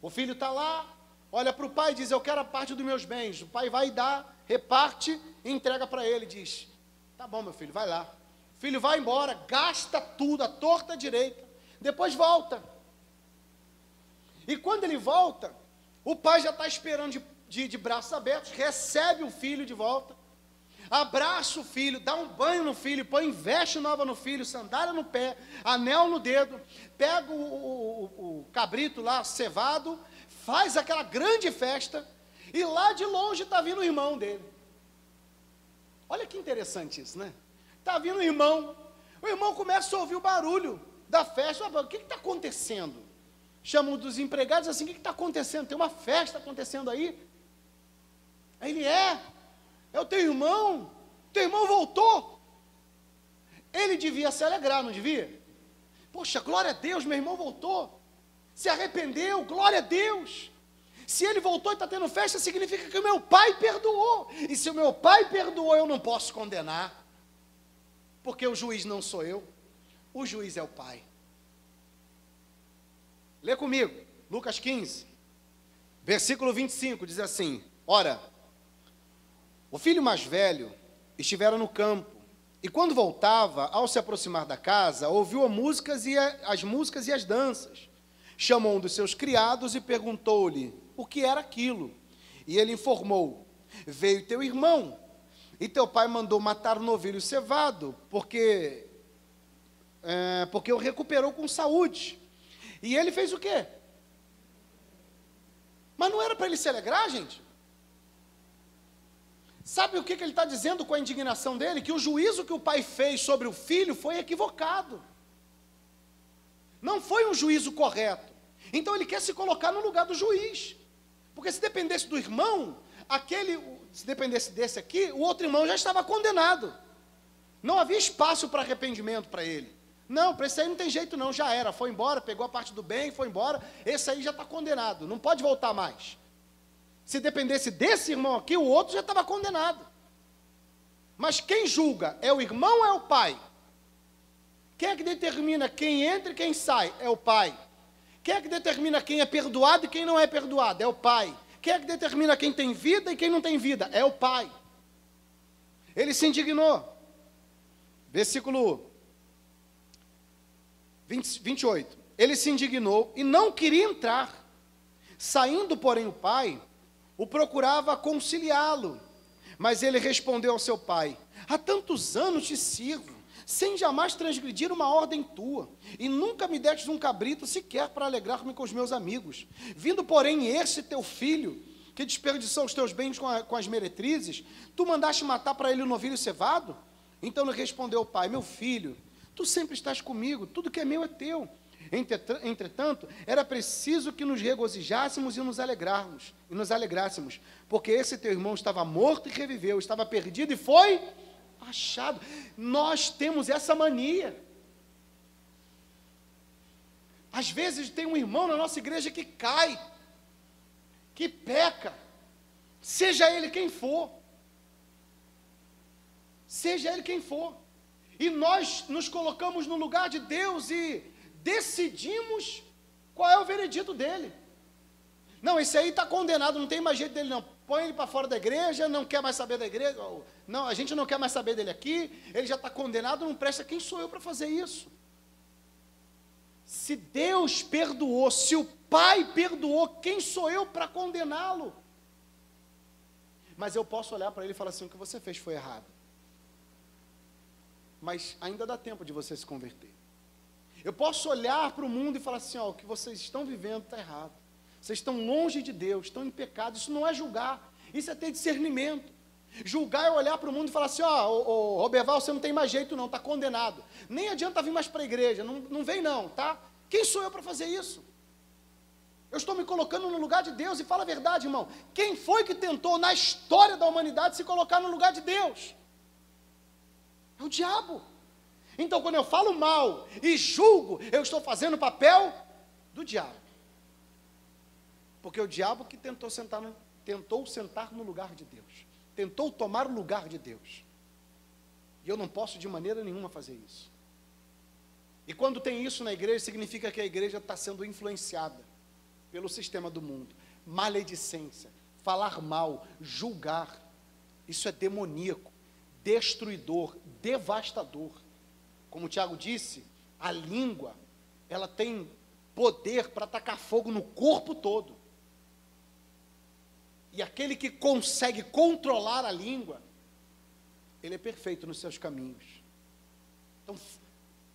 O filho está lá, olha para o pai e diz: Eu quero a parte dos meus bens. O pai vai dar, reparte e entrega para ele. Diz: Tá bom, meu filho, vai lá. O filho vai embora, gasta tudo, a torta direita, depois volta. E quando ele volta, o pai já está esperando de, de, de braços abertos, recebe o filho de volta, abraça o filho, dá um banho no filho, põe veste nova no filho, sandália no pé, anel no dedo, pega o, o, o cabrito lá cevado, faz aquela grande festa, e lá de longe está vindo o irmão dele. Olha que interessante isso, né? Está vindo o irmão, o irmão começa a ouvir o barulho da festa. O que está acontecendo? Chamam dos empregados assim: o que está acontecendo? Tem uma festa acontecendo aí? Ele é, é o teu irmão, teu irmão voltou. Ele devia se alegrar, não devia? Poxa, glória a Deus, meu irmão voltou. Se arrependeu, glória a Deus. Se ele voltou e está tendo festa, significa que o meu pai perdoou. E se o meu pai perdoou, eu não posso condenar. Porque o juiz não sou eu, o juiz é o pai. Lê comigo, Lucas 15, versículo 25, diz assim: Ora, o filho mais velho estivera no campo, e quando voltava, ao se aproximar da casa, ouviu as músicas e, a, as músicas e as danças. Chamou um dos seus criados e perguntou-lhe o que era aquilo. E ele informou: Veio teu irmão, e teu pai mandou matar o novilho cevado, porque, é, porque o recuperou com saúde. E ele fez o quê? Mas não era para ele se alegrar, gente? Sabe o que, que ele está dizendo com a indignação dele? Que o juízo que o pai fez sobre o filho foi equivocado. Não foi um juízo correto. Então ele quer se colocar no lugar do juiz. Porque se dependesse do irmão, aquele, se dependesse desse aqui, o outro irmão já estava condenado. Não havia espaço para arrependimento para ele. Não, para esse aí não tem jeito não, já era, foi embora, pegou a parte do bem, foi embora, esse aí já está condenado, não pode voltar mais. Se dependesse desse irmão aqui, o outro já estava condenado. Mas quem julga? É o irmão ou é o pai? Quem é que determina quem entra e quem sai? É o pai. Quem é que determina quem é perdoado e quem não é perdoado? É o pai. Quem é que determina quem tem vida e quem não tem vida? É o pai. Ele se indignou. Versículo 20, 28. Ele se indignou e não queria entrar. Saindo, porém, o pai o procurava conciliá-lo. Mas ele respondeu ao seu pai: Há tantos anos te sirvo, sem jamais transgredir uma ordem tua, e nunca me destes um cabrito sequer para alegrar-me com os meus amigos. Vindo, porém, esse teu filho, que desperdiçou os teus bens com, a, com as meretrizes, tu mandaste matar para ele o novilho cevado? Então lhe respondeu o pai: Meu filho, tu sempre estás comigo, tudo que é meu é teu. Entretanto, era preciso que nos regozijássemos e nos alegrarmos, e nos alegrássemos, porque esse teu irmão estava morto e reviveu, estava perdido e foi achado. Nós temos essa mania. Às vezes tem um irmão na nossa igreja que cai, que peca, seja ele quem for. Seja ele quem for. E nós nos colocamos no lugar de Deus e decidimos qual é o veredito dele. Não, esse aí está condenado, não tem mais jeito dele não. Põe ele para fora da igreja, não quer mais saber da igreja. Não, a gente não quer mais saber dele aqui, ele já está condenado, não presta. Quem sou eu para fazer isso? Se Deus perdoou, se o Pai perdoou, quem sou eu para condená-lo? Mas eu posso olhar para ele e falar assim: o que você fez foi errado. Mas ainda dá tempo de você se converter. Eu posso olhar para o mundo e falar assim: ó, o que vocês estão vivendo está errado. Vocês estão longe de Deus, estão em pecado. Isso não é julgar, isso é ter discernimento. Julgar é olhar para o mundo e falar assim: ó, ô, Roberval, você não tem mais jeito, não, está condenado. Nem adianta vir mais para a igreja, não, não vem, não, tá? Quem sou eu para fazer isso? Eu estou me colocando no lugar de Deus e fala a verdade, irmão. Quem foi que tentou na história da humanidade se colocar no lugar de Deus? É o diabo. Então, quando eu falo mal e julgo, eu estou fazendo o papel do diabo. Porque o diabo que tentou sentar no, tentou sentar no lugar de Deus, tentou tomar o lugar de Deus. E eu não posso de maneira nenhuma fazer isso. E quando tem isso na igreja, significa que a igreja está sendo influenciada pelo sistema do mundo. Maledicência, falar mal, julgar, isso é demoníaco, destruidor, devastador. Como o Tiago disse, a língua, ela tem poder para atacar fogo no corpo todo. E aquele que consegue controlar a língua, ele é perfeito nos seus caminhos. Então,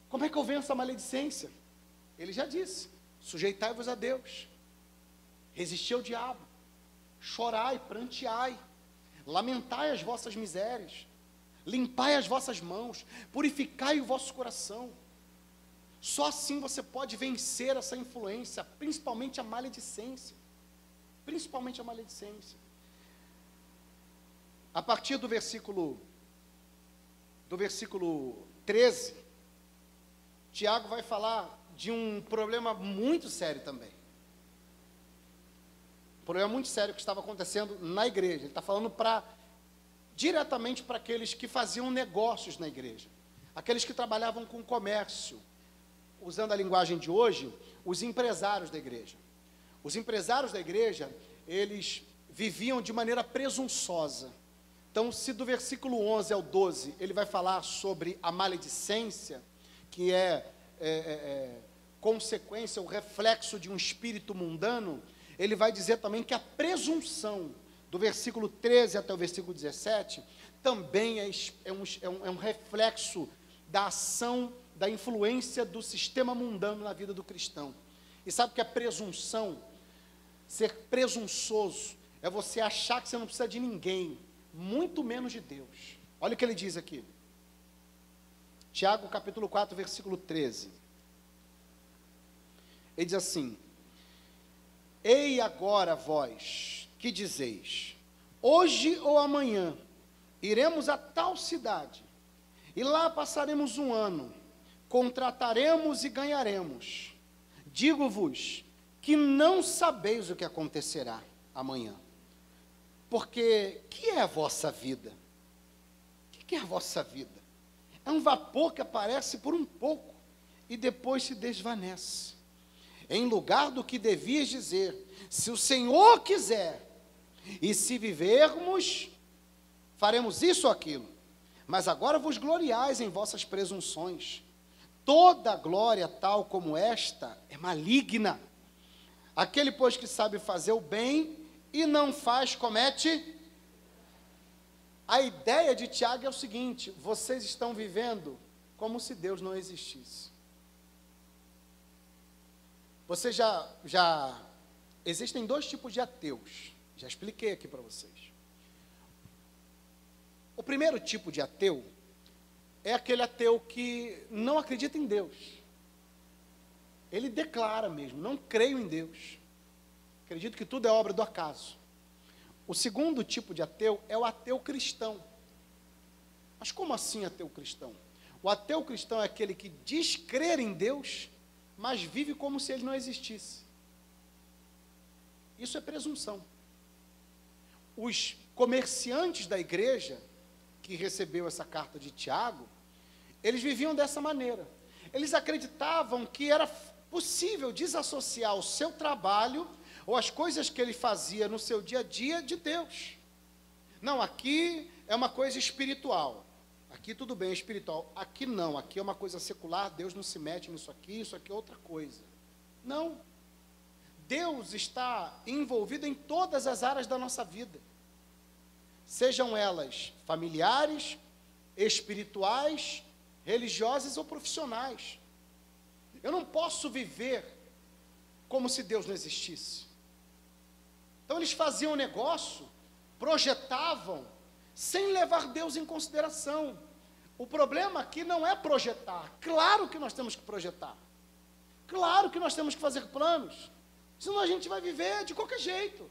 como é que eu venço a maledicência? Ele já disse: sujeitai-vos a Deus, resisti ao diabo, chorai, pranteai, lamentai as vossas misérias, limpai as vossas mãos, purificai o vosso coração. Só assim você pode vencer essa influência, principalmente a maledicência. Principalmente a maledicência. A partir do versículo do versículo 13, Tiago vai falar de um problema muito sério também. Um problema muito sério que estava acontecendo na igreja. Ele está falando para diretamente para aqueles que faziam negócios na igreja, aqueles que trabalhavam com comércio, usando a linguagem de hoje, os empresários da igreja. Os empresários da igreja, eles viviam de maneira presunçosa. Então, se do versículo 11 ao 12 ele vai falar sobre a maledicência, que é, é, é, é consequência, o reflexo de um espírito mundano, ele vai dizer também que a presunção, do versículo 13 até o versículo 17, também é, é, um, é, um, é um reflexo da ação, da influência do sistema mundano na vida do cristão. E sabe que a presunção, ser presunçoso, é você achar que você não precisa de ninguém, muito menos de Deus. Olha o que ele diz aqui. Tiago capítulo 4, versículo 13. Ele diz assim: Ei agora vós, que dizeis: Hoje ou amanhã iremos a tal cidade, e lá passaremos um ano, contrataremos e ganharemos. Digo-vos que não sabeis o que acontecerá amanhã. Porque que é a vossa vida? O que é a vossa vida? É um vapor que aparece por um pouco e depois se desvanece. Em lugar do que devias dizer, se o Senhor quiser, e se vivermos, faremos isso ou aquilo. Mas agora vos gloriais em vossas presunções. Toda glória tal como esta é maligna. Aquele, pois, que sabe fazer o bem e não faz, comete. A ideia de Tiago é o seguinte: vocês estão vivendo como se Deus não existisse. Você já, já. Existem dois tipos de ateus. Já expliquei aqui para vocês. O primeiro tipo de ateu é aquele ateu que não acredita em Deus. Ele declara mesmo: não creio em Deus. Acredito que tudo é obra do acaso. O segundo tipo de ateu é o ateu cristão. Mas como assim ateu cristão? O ateu cristão é aquele que diz crer em Deus, mas vive como se ele não existisse. Isso é presunção. Os comerciantes da igreja que recebeu essa carta de Tiago, eles viviam dessa maneira. Eles acreditavam que era possível desassociar o seu trabalho ou as coisas que ele fazia no seu dia a dia de Deus. Não, aqui é uma coisa espiritual. Aqui tudo bem, é espiritual. Aqui não, aqui é uma coisa secular, Deus não se mete nisso aqui, isso aqui é outra coisa. Não. Deus está envolvido em todas as áreas da nossa vida. Sejam elas familiares, espirituais, religiosas ou profissionais. Eu não posso viver como se Deus não existisse. Então eles faziam um negócio, projetavam, sem levar Deus em consideração. O problema aqui não é projetar. Claro que nós temos que projetar. Claro que nós temos que fazer planos. Senão a gente vai viver de qualquer jeito.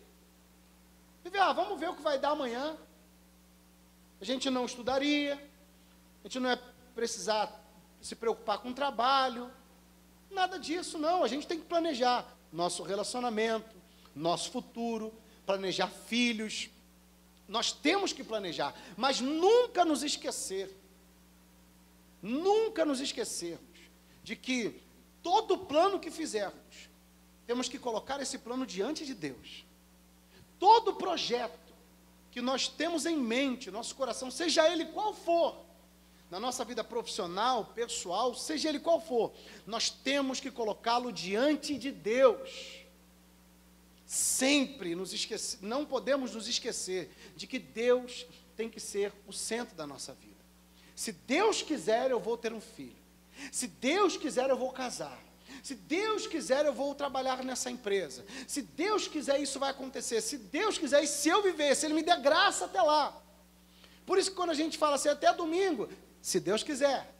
Viver, ah, vamos ver o que vai dar amanhã. A gente não estudaria, a gente não é precisar se preocupar com o trabalho, nada disso, não. A gente tem que planejar nosso relacionamento, nosso futuro, planejar filhos. Nós temos que planejar, mas nunca nos esquecer, nunca nos esquecermos de que todo plano que fizermos, temos que colocar esse plano diante de Deus. Todo projeto que nós temos em mente, nosso coração, seja ele qual for, na nossa vida profissional, pessoal, seja ele qual for, nós temos que colocá-lo diante de Deus sempre nos esquecer, não podemos nos esquecer de que Deus tem que ser o centro da nossa vida. Se Deus quiser, eu vou ter um filho. Se Deus quiser, eu vou casar. Se Deus quiser, eu vou trabalhar nessa empresa. Se Deus quiser, isso vai acontecer. Se Deus quiser, e se eu viver, se Ele me der graça até lá. Por isso que quando a gente fala assim, até domingo, se Deus quiser.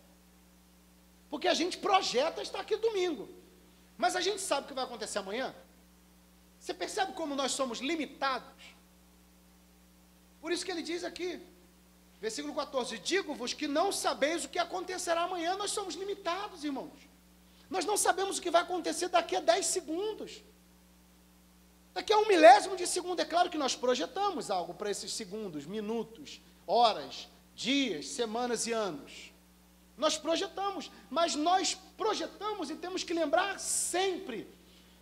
Porque a gente projeta estar aqui domingo. Mas a gente sabe o que vai acontecer amanhã? Você percebe como nós somos limitados? Por isso que ele diz aqui, versículo 14: Digo-vos que não sabeis o que acontecerá amanhã, nós somos limitados, irmãos. Nós não sabemos o que vai acontecer daqui a 10 segundos. Daqui a um milésimo de segundo, é claro que nós projetamos algo para esses segundos, minutos, horas, dias, semanas e anos. Nós projetamos, mas nós projetamos e temos que lembrar sempre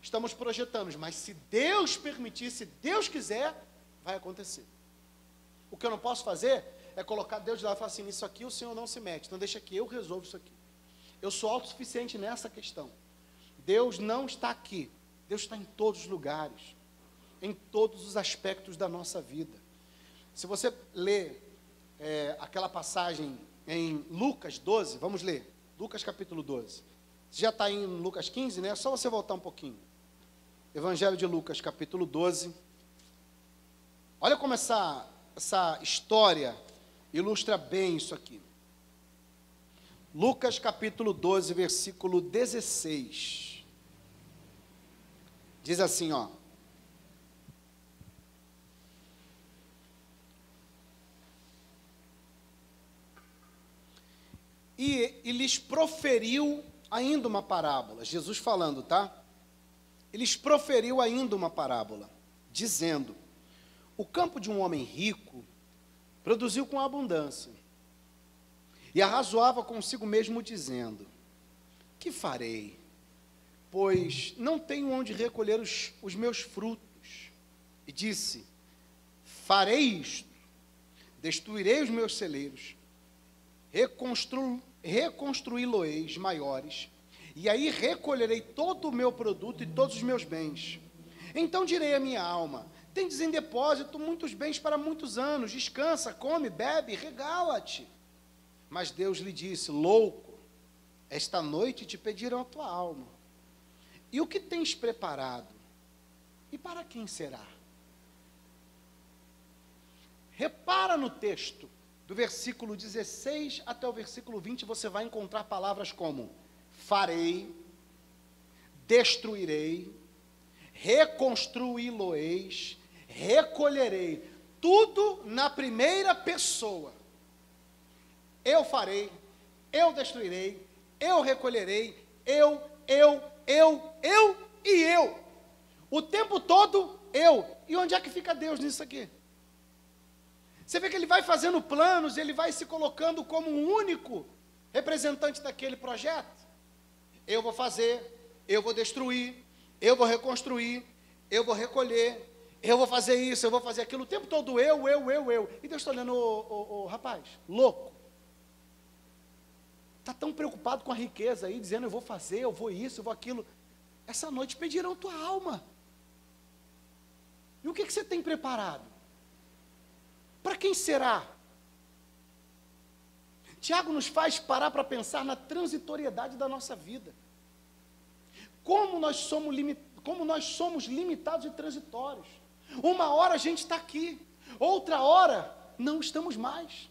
estamos projetando, mas se Deus permitir, se Deus quiser, vai acontecer. O que eu não posso fazer é colocar Deus lá e falar assim: isso aqui o Senhor não se mete, então deixa que eu resolvo isso aqui. Eu sou autossuficiente nessa questão. Deus não está aqui. Deus está em todos os lugares, em todos os aspectos da nossa vida. Se você ler é, aquela passagem em Lucas 12, vamos ler, Lucas capítulo 12. Você já está em Lucas 15, né? É só você voltar um pouquinho. Evangelho de Lucas, capítulo 12. Olha como essa, essa história ilustra bem isso aqui. Lucas capítulo 12, versículo 16. Diz assim, ó. E, e lhes proferiu ainda uma parábola. Jesus falando, tá? Ele lhes proferiu ainda uma parábola, dizendo: O campo de um homem rico produziu com abundância. E arrazoava consigo mesmo, dizendo: Que farei? Pois não tenho onde recolher os, os meus frutos. E disse: Farei isto, destruirei os meus celeiros, reconstru, reconstruí-lo-eis maiores, e aí recolherei todo o meu produto e todos os meus bens. Então direi à minha alma: Tendes em depósito muitos bens para muitos anos, descansa, come, bebe, regala-te. Mas Deus lhe disse: Louco, esta noite te pediram a tua alma. E o que tens preparado? E para quem será? Repara no texto, do versículo 16 até o versículo 20, você vai encontrar palavras como farei, destruirei, reconstruí-lo-eis, recolherei tudo na primeira pessoa. Eu farei, eu destruirei, eu recolherei, eu, eu, eu, eu e eu. O tempo todo eu. E onde é que fica Deus nisso aqui? Você vê que ele vai fazendo planos, ele vai se colocando como o único representante daquele projeto. Eu vou fazer, eu vou destruir, eu vou reconstruir, eu vou recolher, eu vou fazer isso, eu vou fazer aquilo, o tempo todo eu, eu, eu, eu. E Deus está olhando, o rapaz, louco. Está tão preocupado com a riqueza aí, dizendo eu vou fazer, eu vou isso, eu vou aquilo. Essa noite pedirão tua alma. E o que, que você tem preparado? Para quem será? Tiago nos faz parar para pensar na transitoriedade da nossa vida. Como nós somos, como nós somos limitados e transitórios. Uma hora a gente está aqui, outra hora não estamos mais.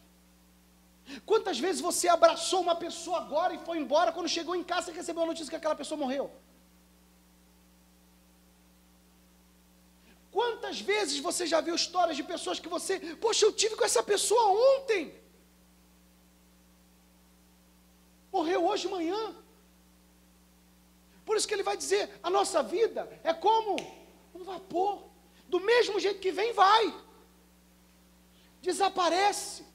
Quantas vezes você abraçou uma pessoa agora e foi embora, quando chegou em casa e recebeu a notícia que aquela pessoa morreu? Quantas vezes você já viu histórias de pessoas que você, poxa, eu tive com essa pessoa ontem, morreu hoje manhã. Por isso que ele vai dizer: a nossa vida é como um vapor. Do mesmo jeito que vem, vai. Desaparece.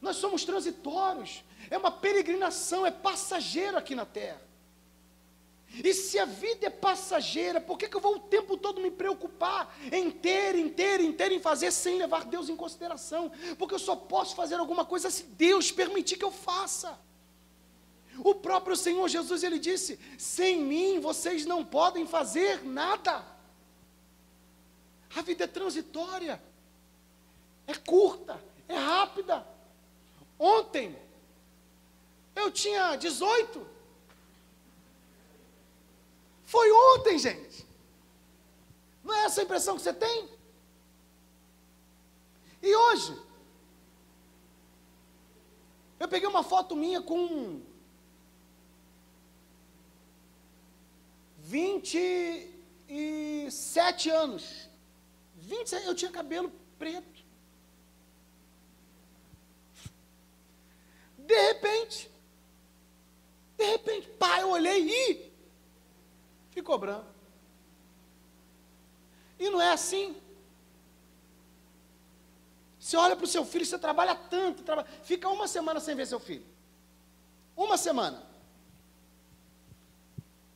Nós somos transitórios. É uma peregrinação, é passageiro aqui na terra. E se a vida é passageira, por que, que eu vou o tempo todo me preocupar em ter, em ter, em ter, em fazer, sem levar Deus em consideração? Porque eu só posso fazer alguma coisa se Deus permitir que eu faça. O próprio Senhor Jesus, ele disse: sem mim vocês não podem fazer nada. A vida é transitória, é curta, é rápida. Ontem, eu tinha 18. Foi ontem, gente. Não é essa a impressão que você tem? E hoje, eu peguei uma foto minha com 27 anos. 27, eu tinha cabelo preto. De repente, de repente, pai, eu olhei e ficou branco. E não é assim. Você olha para o seu filho, você trabalha tanto, trabalha, fica uma semana sem ver seu filho. Uma semana.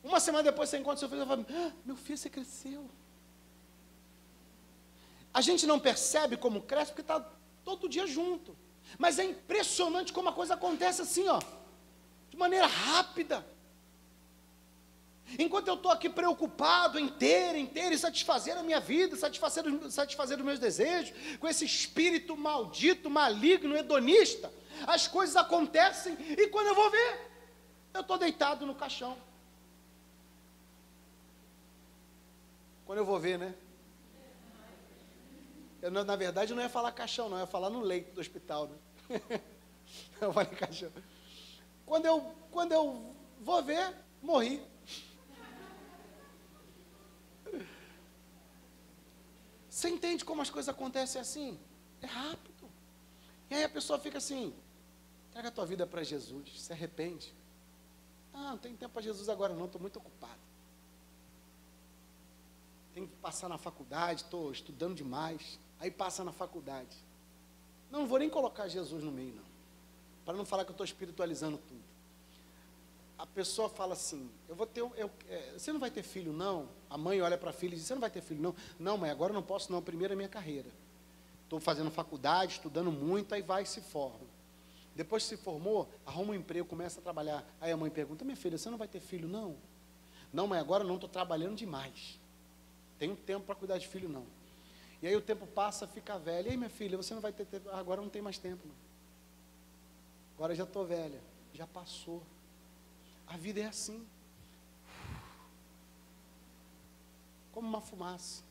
Uma semana depois você encontra seu filho e fala: ah, Meu filho, você cresceu. A gente não percebe como cresce porque está todo dia junto. Mas é impressionante como a coisa acontece assim, ó, de maneira rápida. Enquanto eu estou aqui preocupado em ter, em ter e satisfazer a minha vida, satisfazer, satisfazer os meus desejos, com esse espírito maldito, maligno, hedonista, as coisas acontecem e quando eu vou ver, eu estou deitado no caixão. Quando eu vou ver, né? Eu, na verdade, não ia falar caixão, não, ia falar no leito do hospital. Né? *laughs* eu falei. Quando eu, quando eu vou ver, morri. Você entende como as coisas acontecem assim? É rápido. E aí a pessoa fica assim: entrega a tua vida para Jesus, se arrepende. Ah, não tenho tempo para Jesus agora, não, estou muito ocupado. Tenho que passar na faculdade, estou estudando demais. Aí passa na faculdade. Não, não vou nem colocar Jesus no meio, não. Para não falar que eu estou espiritualizando tudo. A pessoa fala assim: eu vou ter. Eu, é, você não vai ter filho, não? A mãe olha para a filha e diz: Você não vai ter filho, não? Não, mãe, agora eu não posso, não. Primeiro é minha carreira. Estou fazendo faculdade, estudando muito, aí vai e se forma. Depois que se formou, arruma um emprego, começa a trabalhar. Aí a mãe pergunta: Minha filha, você não vai ter filho, não? Não, mãe, agora não, estou trabalhando demais. Tenho tempo para cuidar de filho, não. E aí o tempo passa, fica velha. E aí, minha filha, você não vai ter tempo. Agora não tem mais tempo. Não. Agora já estou velha. Já passou. A vida é assim. Como uma fumaça.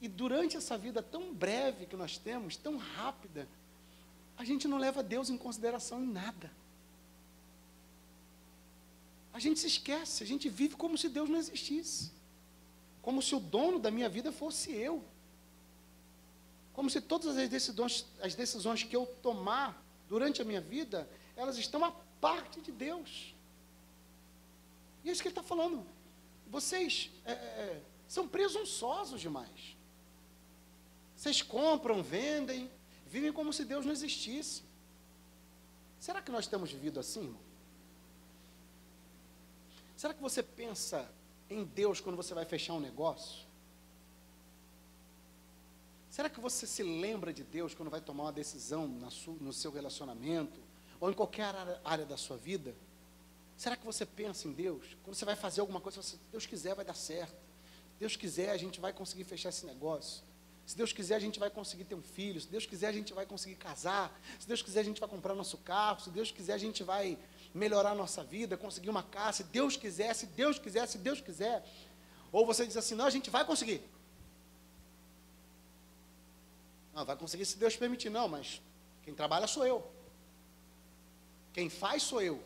E durante essa vida tão breve que nós temos, tão rápida, a gente não leva Deus em consideração em nada. A gente se esquece, a gente vive como se Deus não existisse. Como se o dono da minha vida fosse eu. Como se todas as decisões, as decisões que eu tomar durante a minha vida, elas estão a parte de Deus. E é isso que ele está falando. Vocês é, é, é, são presunçosos demais. Vocês compram, vendem, vivem como se Deus não existisse. Será que nós temos vivido assim, irmão? Será que você pensa em Deus quando você vai fechar um negócio? Será que você se lembra de Deus quando vai tomar uma decisão no seu relacionamento? ou em qualquer área da sua vida, será que você pensa em Deus? Quando você vai fazer alguma coisa, se Deus quiser, vai dar certo. Se Deus quiser, a gente vai conseguir fechar esse negócio. Se Deus quiser, a gente vai conseguir ter um filho. Se Deus quiser, a gente vai conseguir casar. Se Deus quiser, a gente vai comprar nosso carro. Se Deus quiser, a gente vai melhorar a nossa vida, conseguir uma casa. Se Deus quiser, se Deus quiser, se Deus quiser. Ou você diz assim: não, a gente vai conseguir. Não, vai conseguir se Deus permitir, não, mas quem trabalha sou eu. Quem faz sou eu.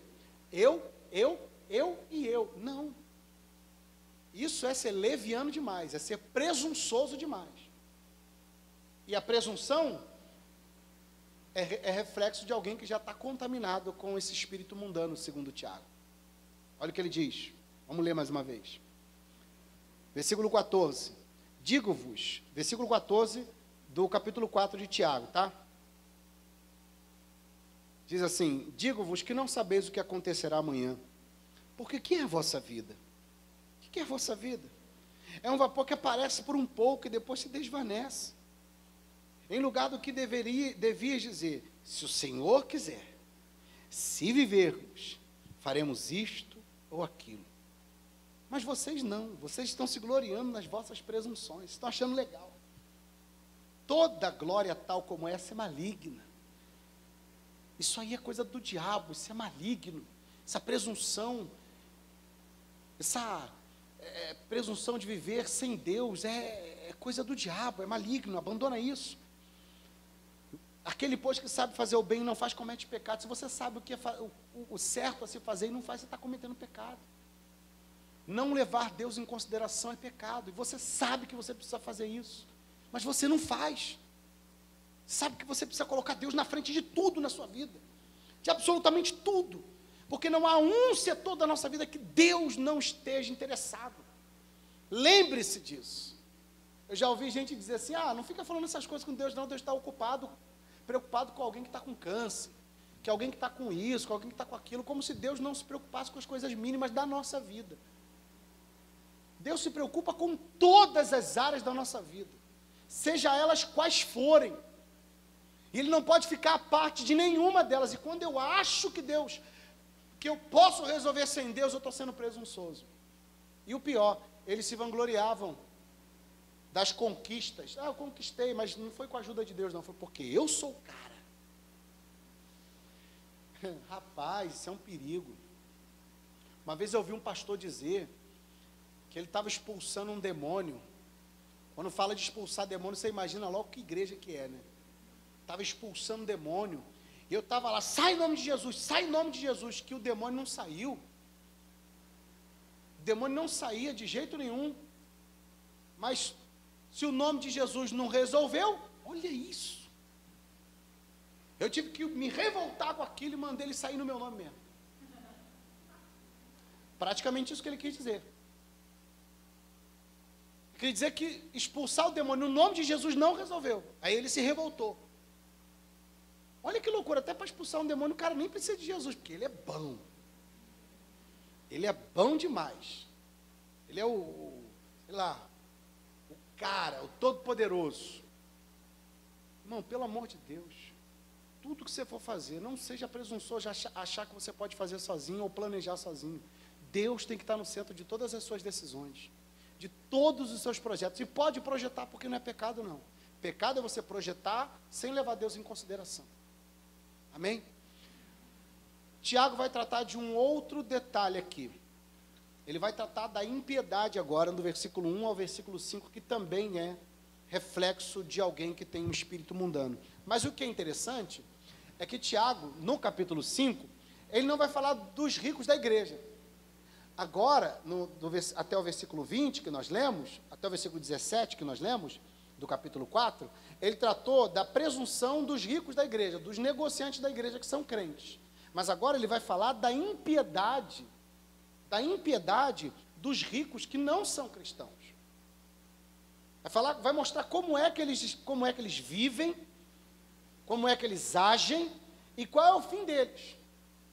Eu, eu, eu e eu. Não. Isso é ser leviano demais, é ser presunçoso demais. E a presunção é, é reflexo de alguém que já está contaminado com esse espírito mundano, segundo Tiago. Olha o que ele diz. Vamos ler mais uma vez. Versículo 14. Digo-vos, versículo 14 do capítulo 4 de Tiago, tá? Diz assim: Digo-vos que não sabeis o que acontecerá amanhã. Porque quem é a vossa vida? O que é a vossa vida? É um vapor que aparece por um pouco e depois se desvanece. Em lugar do que deveria, devias dizer: se o Senhor quiser, se vivermos, faremos isto ou aquilo. Mas vocês não, vocês estão se gloriando nas vossas presunções, estão achando legal. Toda glória tal como essa é maligna. Isso aí é coisa do diabo, isso é maligno. Essa presunção, essa é, presunção de viver sem Deus é, é coisa do diabo, é maligno, abandona isso. Aquele, pois, que sabe fazer o bem e não faz, comete pecado. Se você sabe o que é o, o certo a se fazer e não faz, você está cometendo pecado. Não levar Deus em consideração é pecado. E você sabe que você precisa fazer isso. Mas você não faz. Sabe que você precisa colocar Deus na frente de tudo na sua vida, de absolutamente tudo, porque não há um setor da nossa vida que Deus não esteja interessado. Lembre-se disso. Eu já ouvi gente dizer assim: ah, não fica falando essas coisas com Deus, não, Deus está ocupado, preocupado com alguém que está com câncer, que alguém que está com isso, com alguém que está com aquilo, como se Deus não se preocupasse com as coisas mínimas da nossa vida. Deus se preocupa com todas as áreas da nossa vida, seja elas quais forem. E ele não pode ficar a parte de nenhuma delas. E quando eu acho que Deus que eu posso resolver sem Deus, eu estou sendo presunçoso. E o pior, eles se vangloriavam das conquistas. Ah, eu conquistei, mas não foi com a ajuda de Deus, não, foi porque eu sou o cara. *laughs* Rapaz, isso é um perigo. Uma vez eu ouvi um pastor dizer que ele estava expulsando um demônio. Quando fala de expulsar demônio, você imagina logo que igreja que é, né? Estava expulsando demônio. E eu estava lá, sai em nome de Jesus, sai em nome de Jesus, que o demônio não saiu. O demônio não saía de jeito nenhum. Mas se o nome de Jesus não resolveu, olha isso. Eu tive que me revoltar com aquilo e mandei ele sair no meu nome mesmo. Praticamente isso que ele quis dizer. Ele dizer que expulsar o demônio no nome de Jesus não resolveu. Aí ele se revoltou. Olha que loucura, até para expulsar um demônio o cara nem precisa de Jesus, porque ele é bom. Ele é bom demais. Ele é o, sei lá, cara, o todo-poderoso. Irmão, pelo amor de Deus tudo que você for fazer, não seja presunçoso de achar que você pode fazer sozinho ou planejar sozinho. Deus tem que estar no centro de todas as suas decisões, de todos os seus projetos. E pode projetar, porque não é pecado, não. Pecado é você projetar sem levar Deus em consideração. Amém? Tiago vai tratar de um outro detalhe aqui. Ele vai tratar da impiedade agora, do versículo 1 ao versículo 5, que também é reflexo de alguém que tem um espírito mundano. Mas o que é interessante é que Tiago, no capítulo 5, ele não vai falar dos ricos da igreja. Agora, no, do, até o versículo 20 que nós lemos, até o versículo 17 que nós lemos, do capítulo 4, ele tratou da presunção dos ricos da igreja, dos negociantes da igreja que são crentes. Mas agora ele vai falar da impiedade, da impiedade dos ricos que não são cristãos. Vai falar, vai mostrar como é que eles, como é que eles vivem como é que eles agem e qual é o fim deles.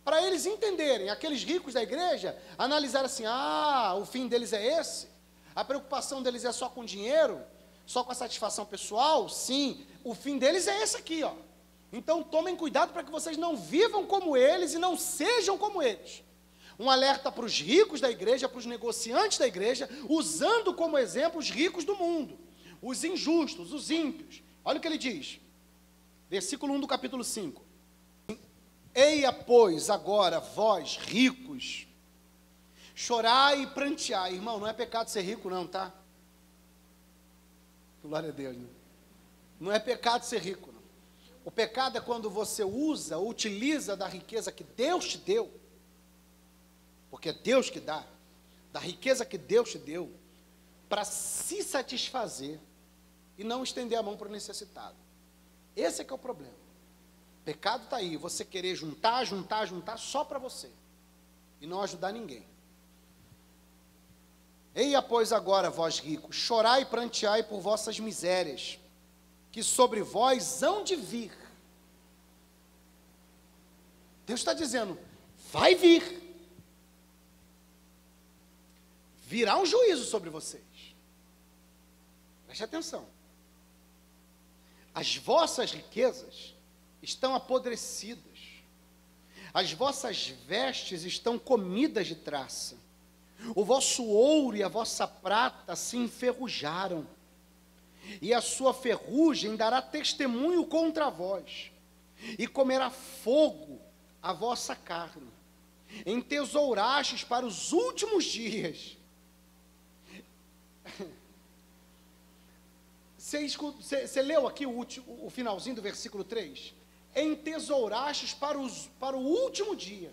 Para eles entenderem, aqueles ricos da igreja, analisar assim: ah, o fim deles é esse? A preocupação deles é só com dinheiro? Só com a satisfação pessoal? Sim, o fim deles é esse aqui, ó. Então tomem cuidado para que vocês não vivam como eles e não sejam como eles. Um alerta para os ricos da igreja, para os negociantes da igreja, usando como exemplo os ricos do mundo, os injustos, os ímpios. Olha o que ele diz: Versículo 1 do capítulo 5. Eia, pois, agora, vós, ricos, chorai e pranteai. Irmão, não é pecado ser rico, não, tá? Glória a Deus, né? Não é pecado ser rico, não. O pecado é quando você usa, utiliza da riqueza que Deus te deu, porque é Deus que dá, da riqueza que Deus te deu, para se satisfazer e não estender a mão para o necessitado. Esse é que é o problema. Pecado está aí, você querer juntar, juntar, juntar só para você e não ajudar ninguém. Eia, pois, agora, vós ricos, chorai e pranteai por vossas misérias, que sobre vós hão de vir. Deus está dizendo: vai vir. Virá um juízo sobre vocês. Preste atenção. As vossas riquezas estão apodrecidas, as vossas vestes estão comidas de traça, o vosso ouro e a vossa prata se enferrujaram, e a sua ferrugem dará testemunho contra vós, e comerá fogo a vossa carne. Entesourastes para os últimos dias. Você, leu aqui o, último, o finalzinho do versículo 3? Entesourastes para, os, para o último dia.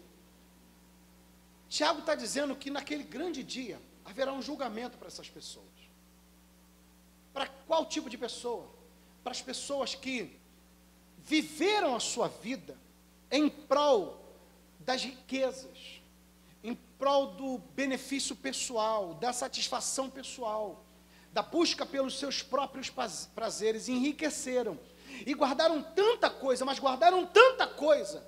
Tiago está dizendo que naquele grande dia haverá um julgamento para essas pessoas. Para qual tipo de pessoa? Para as pessoas que viveram a sua vida em prol das riquezas, em prol do benefício pessoal, da satisfação pessoal da busca pelos seus próprios prazeres, enriqueceram e guardaram tanta coisa, mas guardaram tanta coisa,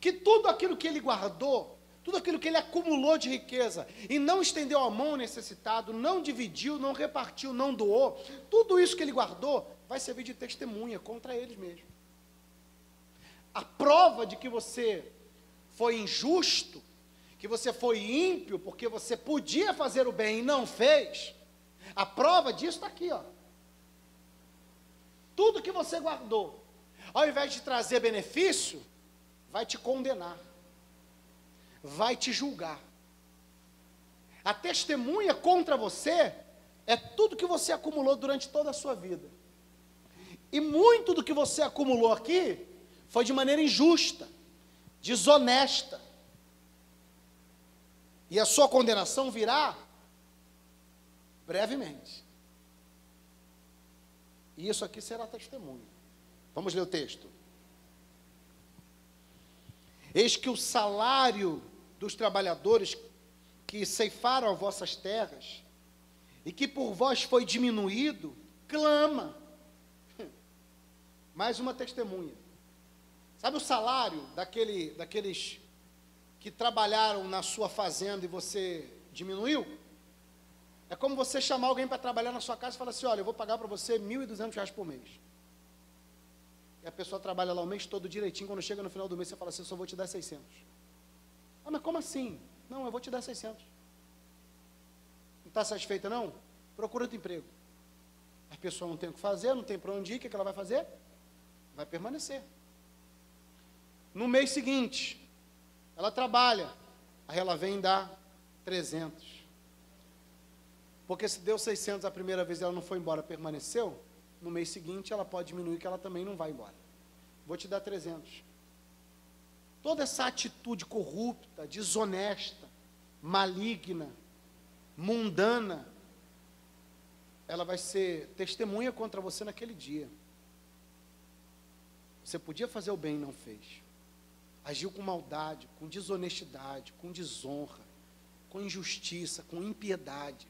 que tudo aquilo que ele guardou, tudo aquilo que ele acumulou de riqueza e não estendeu a mão ao necessitado, não dividiu, não repartiu, não doou, tudo isso que ele guardou vai servir de testemunha contra eles mesmos. A prova de que você foi injusto, que você foi ímpio porque você podia fazer o bem e não fez, a prova disso está aqui, ó. Tudo que você guardou, ao invés de trazer benefício, vai te condenar, vai te julgar. A testemunha contra você é tudo que você acumulou durante toda a sua vida. E muito do que você acumulou aqui foi de maneira injusta, desonesta. E a sua condenação virá brevemente. E isso aqui será testemunho. Vamos ler o texto. Eis que o salário dos trabalhadores que ceifaram vossas terras e que por vós foi diminuído, clama. *laughs* Mais uma testemunha. Sabe o salário daquele, daqueles que trabalharam na sua fazenda e você diminuiu? É como você chamar alguém para trabalhar na sua casa e falar assim: olha, eu vou pagar para você R$ 1.200 por mês. E a pessoa trabalha lá o mês todo direitinho, quando chega no final do mês você fala assim: eu só vou te dar 600. Ah, mas como assim? Não, eu vou te dar 600. Não está satisfeita não? Procura outro emprego. A pessoa não tem o que fazer, não tem para onde ir, o que, é que ela vai fazer? Vai permanecer. No mês seguinte, ela trabalha, aí ela vem dar 300. Porque se deu 600 a primeira vez e ela não foi embora, permaneceu, no mês seguinte ela pode diminuir que ela também não vai embora. Vou te dar 300. Toda essa atitude corrupta, desonesta, maligna, mundana, ela vai ser testemunha contra você naquele dia. Você podia fazer o bem e não fez. Agiu com maldade, com desonestidade, com desonra, com injustiça, com impiedade.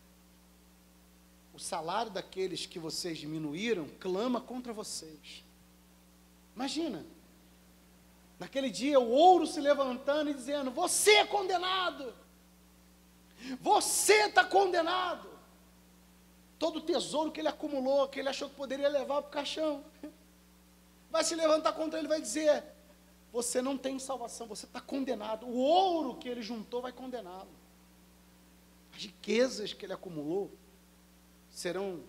O salário daqueles que vocês diminuíram clama contra vocês. Imagina, naquele dia o ouro se levantando e dizendo: Você é condenado, você está condenado. Todo o tesouro que ele acumulou, que ele achou que poderia levar para o caixão, *laughs* vai se levantar contra ele e vai dizer: Você não tem salvação, você está condenado. O ouro que ele juntou vai condená-lo. As riquezas que ele acumulou serão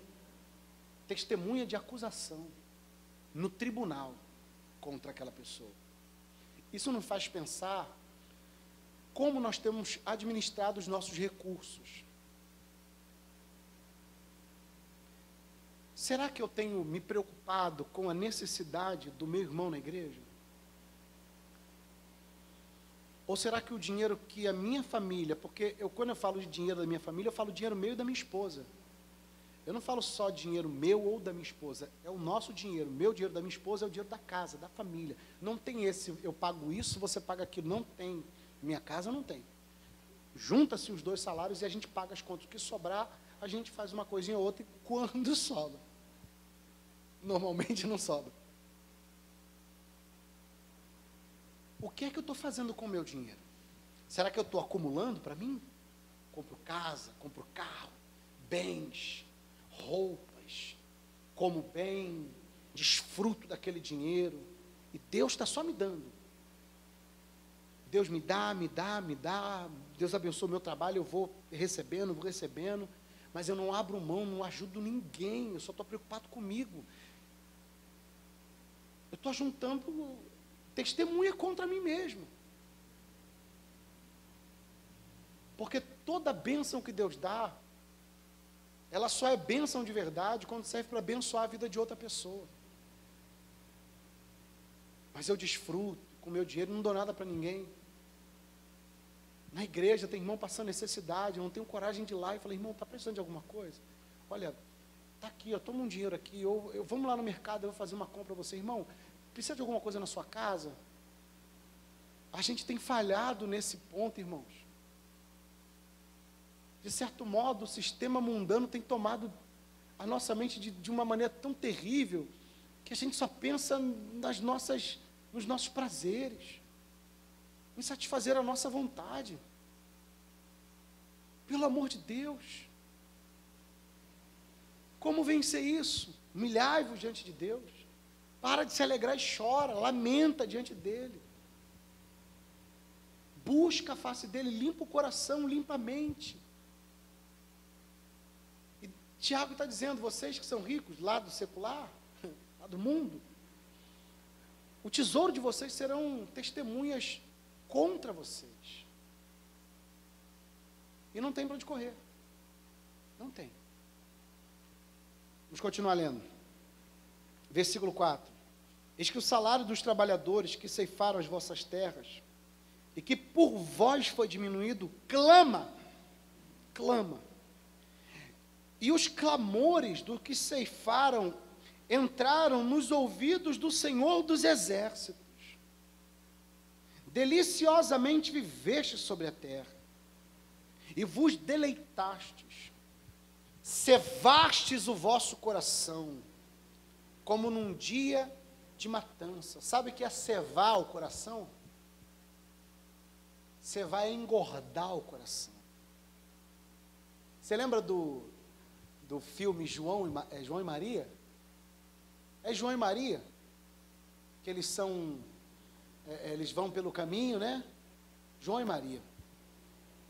testemunha de acusação no tribunal contra aquela pessoa. Isso nos faz pensar como nós temos administrado os nossos recursos. Será que eu tenho me preocupado com a necessidade do meu irmão na igreja? Ou será que o dinheiro que a minha família, porque eu quando eu falo de dinheiro da minha família, eu falo dinheiro meu e da minha esposa. Eu não falo só dinheiro meu ou da minha esposa, é o nosso dinheiro. Meu dinheiro da minha esposa é o dinheiro da casa, da família. Não tem esse, eu pago isso, você paga aquilo. Não tem. Minha casa não tem. Junta-se os dois salários e a gente paga as contas. O que sobrar, a gente faz uma coisinha ou outra e *laughs* quando sobra. Normalmente não sobra. O que é que eu estou fazendo com o meu dinheiro? Será que eu estou acumulando para mim? Compro casa, compro carro, bens, roupas, como bem, desfruto daquele dinheiro, e Deus está só me dando. Deus me dá, me dá, me dá, Deus abençoa o meu trabalho, eu vou recebendo, vou recebendo, mas eu não abro mão, não ajudo ninguém, eu só estou preocupado comigo. Eu estou juntando testemunha contra mim mesmo. Porque toda bênção que Deus dá, ela só é bênção de verdade quando serve para abençoar a vida de outra pessoa. Mas eu desfruto com meu dinheiro, não dou nada para ninguém. Na igreja tem irmão passando necessidade, eu não tenho coragem de ir lá e falar, irmão, está precisando de alguma coisa? Olha, está aqui, ó, toma um dinheiro aqui, ou eu, vamos lá no mercado, eu vou fazer uma compra para você, irmão, precisa de alguma coisa na sua casa? A gente tem falhado nesse ponto, irmãos. De certo modo, o sistema mundano tem tomado a nossa mente de, de uma maneira tão terrível que a gente só pensa nas nossas, nos nossos prazeres, em satisfazer a nossa vontade. Pelo amor de Deus. Como vencer isso? Humilhai-vos diante de Deus. Para de se alegrar e chora, lamenta diante dele. Busca a face dele, limpa o coração, limpa a mente. Tiago está dizendo, vocês que são ricos, lá do secular, *laughs* lá do mundo, o tesouro de vocês serão testemunhas contra vocês. E não tem para onde correr. Não tem. Vamos continuar lendo. Versículo 4. Eis que o salário dos trabalhadores que ceifaram as vossas terras, e que por vós foi diminuído, clama, clama. E os clamores do que ceifaram entraram nos ouvidos do Senhor dos exércitos. Deliciosamente viveste sobre a terra, e vos deleitastes, cevastes o vosso coração, como num dia de matança. Sabe o que é cevar o coração? Cevar é engordar o coração. Você lembra do, do filme João e, é, João e Maria? É João e Maria, que eles são, é, é, eles vão pelo caminho, né? João e Maria.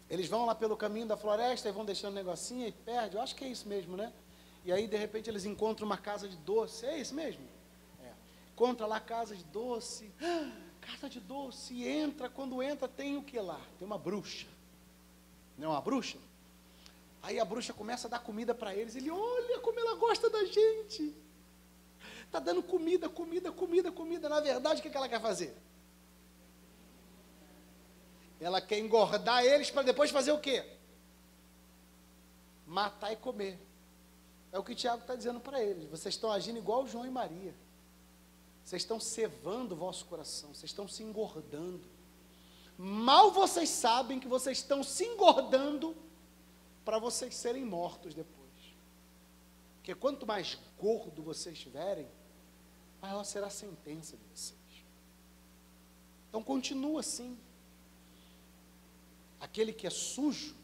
Eles vão lá pelo caminho da floresta e vão deixando um negocinho e perde. Eu acho que é isso mesmo, né? E aí, de repente, eles encontram uma casa de doce. É isso mesmo? É. Encontra lá casa de doce. Ah, *gasps* casa de doce. E entra. Quando entra, tem o que lá? Tem uma bruxa. Não é uma bruxa? Aí a bruxa começa a dar comida para eles. Ele, olha como ela gosta da gente. Está dando comida, comida, comida, comida. Na verdade, o que, que ela quer fazer? Ela quer engordar eles para depois fazer o quê? Matar e comer. É o que o Tiago está dizendo para eles. Vocês estão agindo igual João e Maria. Vocês estão cevando o vosso coração. Vocês estão se engordando. Mal vocês sabem que vocês estão se engordando para vocês serem mortos depois. Porque quanto mais gordo vocês estiverem, maior será a sentença de vocês. Então continua assim. Aquele que é sujo,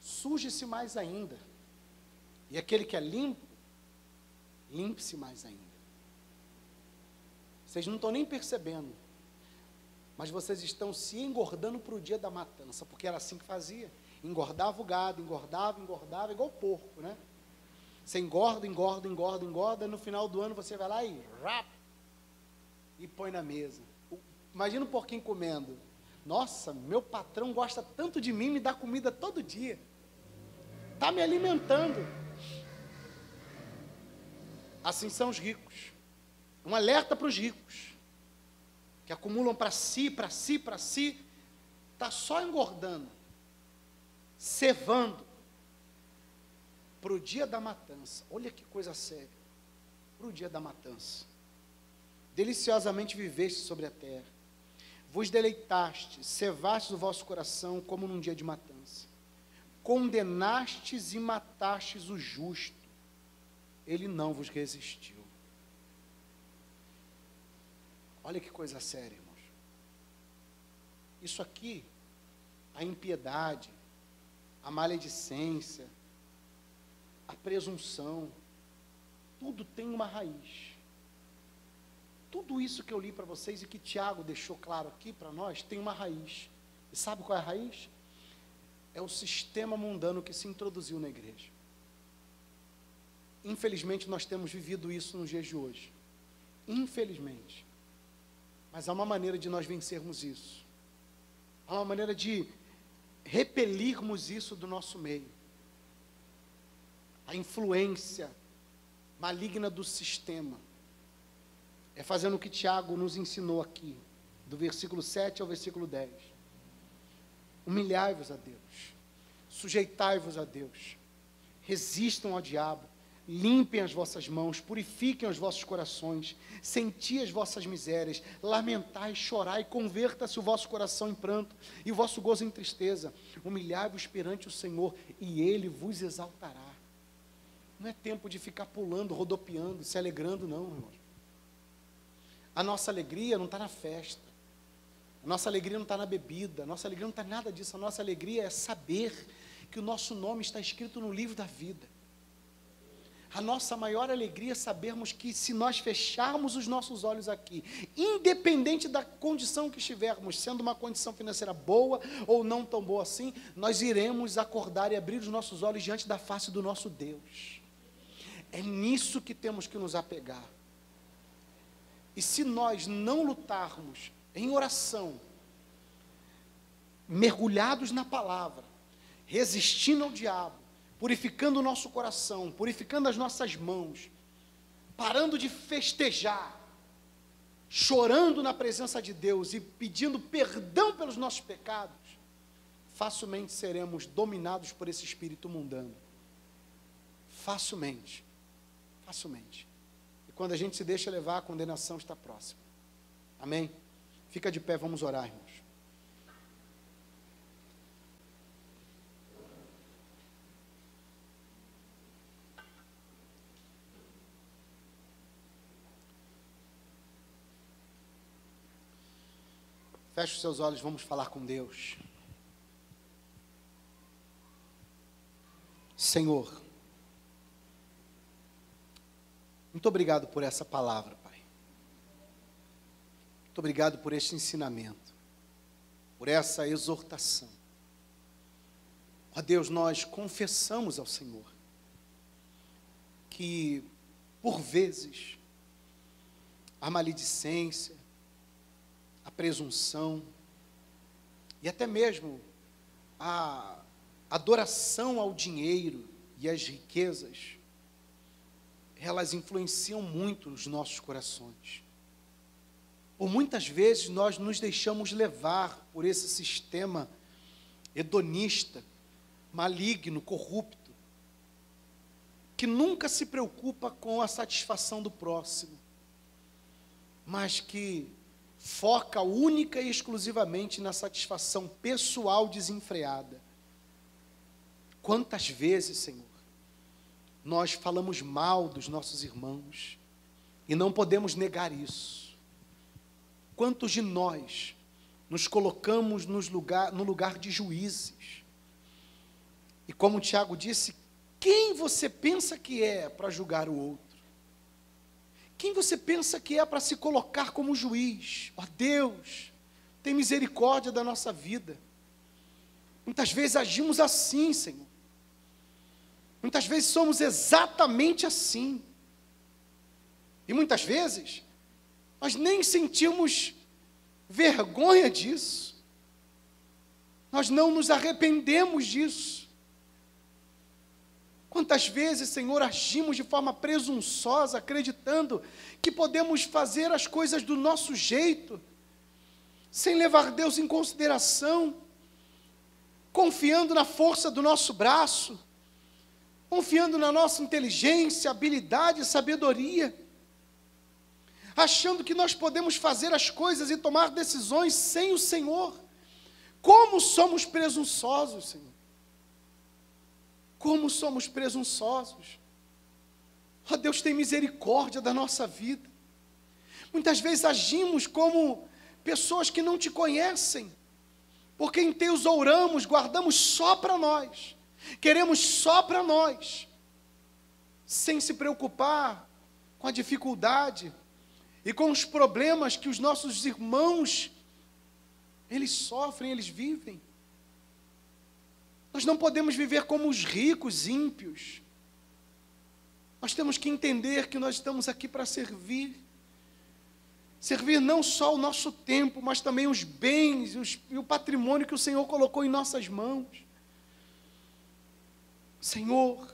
suje-se mais ainda. E aquele que é limpo, limpe-se mais ainda. Vocês não estão nem percebendo, mas vocês estão se engordando para o dia da matança, porque era assim que fazia. Engordava o gado, engordava, engordava, igual porco, né? Você engorda, engorda, engorda, engorda, no final do ano você vai lá e rap, e põe na mesa. Imagina um porquinho comendo. Nossa, meu patrão gosta tanto de mim, me dá comida todo dia. Está me alimentando. Assim são os ricos. Um alerta para os ricos, que acumulam para si, para si, para si, está só engordando, cevando, para o dia da matança. Olha que coisa séria. Para o dia da matança. Deliciosamente viveste sobre a terra. Vos deleitaste, cevastes o vosso coração como num dia de matança. Condenastes e matastes o justo. Ele não vos resistiu. Olha que coisa séria, irmãos. Isso aqui, a impiedade, a maledicência, a presunção, tudo tem uma raiz. Tudo isso que eu li para vocês e que Tiago deixou claro aqui para nós tem uma raiz. E sabe qual é a raiz? É o sistema mundano que se introduziu na igreja. Infelizmente, nós temos vivido isso nos dias de hoje. Infelizmente. Mas há uma maneira de nós vencermos isso. Há uma maneira de repelirmos isso do nosso meio a influência maligna do sistema. É fazendo o que Tiago nos ensinou aqui, do versículo 7 ao versículo 10. Humilhai-vos a Deus, sujeitai-vos a Deus, resistam ao diabo, limpem as vossas mãos, purifiquem os vossos corações, senti as vossas misérias, lamentai, chorai, converta-se o vosso coração em pranto e o vosso gozo em tristeza. Humilhai-vos perante o Senhor e ele vos exaltará. Não é tempo de ficar pulando, rodopiando, se alegrando, não, irmão. A nossa alegria não está na festa. A nossa alegria não está na bebida. A nossa alegria não está nada disso. A nossa alegria é saber que o nosso nome está escrito no livro da vida. A nossa maior alegria é sabermos que se nós fecharmos os nossos olhos aqui, independente da condição que estivermos, sendo uma condição financeira boa ou não tão boa assim, nós iremos acordar e abrir os nossos olhos diante da face do nosso Deus. É nisso que temos que nos apegar. E se nós não lutarmos em oração, mergulhados na palavra, resistindo ao diabo, purificando o nosso coração, purificando as nossas mãos, parando de festejar, chorando na presença de Deus e pedindo perdão pelos nossos pecados, facilmente seremos dominados por esse espírito mundano. Facilmente. Facilmente. E quando a gente se deixa levar, a condenação está próxima. Amém? Fica de pé, vamos orar, irmãos. Feche os seus olhos, vamos falar com Deus. Senhor, muito obrigado por essa palavra, Pai. Muito obrigado por este ensinamento, por essa exortação. Ó Deus, nós confessamos ao Senhor que, por vezes, a maledicência, presunção e até mesmo a adoração ao dinheiro e às riquezas, elas influenciam muito os nossos corações. Por muitas vezes nós nos deixamos levar por esse sistema hedonista, maligno, corrupto, que nunca se preocupa com a satisfação do próximo, mas que foca única e exclusivamente na satisfação pessoal desenfreada. Quantas vezes, Senhor, nós falamos mal dos nossos irmãos e não podemos negar isso. Quantos de nós nos colocamos nos lugar, no lugar de juízes? E como o Tiago disse, quem você pensa que é para julgar o outro? Quem você pensa que é para se colocar como juiz? Ó oh, Deus, tem misericórdia da nossa vida. Muitas vezes agimos assim, Senhor. Muitas vezes somos exatamente assim. E muitas vezes nós nem sentimos vergonha disso. Nós não nos arrependemos disso. Quantas vezes, Senhor, agimos de forma presunçosa, acreditando que podemos fazer as coisas do nosso jeito, sem levar Deus em consideração, confiando na força do nosso braço, confiando na nossa inteligência, habilidade sabedoria, achando que nós podemos fazer as coisas e tomar decisões sem o Senhor. Como somos presunçosos, Senhor. Como somos presunçosos. Oh, Deus tem misericórdia da nossa vida. Muitas vezes agimos como pessoas que não te conhecem, porque em Teus ouramos, guardamos só para nós, queremos só para nós, sem se preocupar com a dificuldade e com os problemas que os nossos irmãos eles sofrem, eles vivem. Nós não podemos viver como os ricos ímpios. Nós temos que entender que nós estamos aqui para servir. Servir não só o nosso tempo, mas também os bens os, e o patrimônio que o Senhor colocou em nossas mãos. Senhor,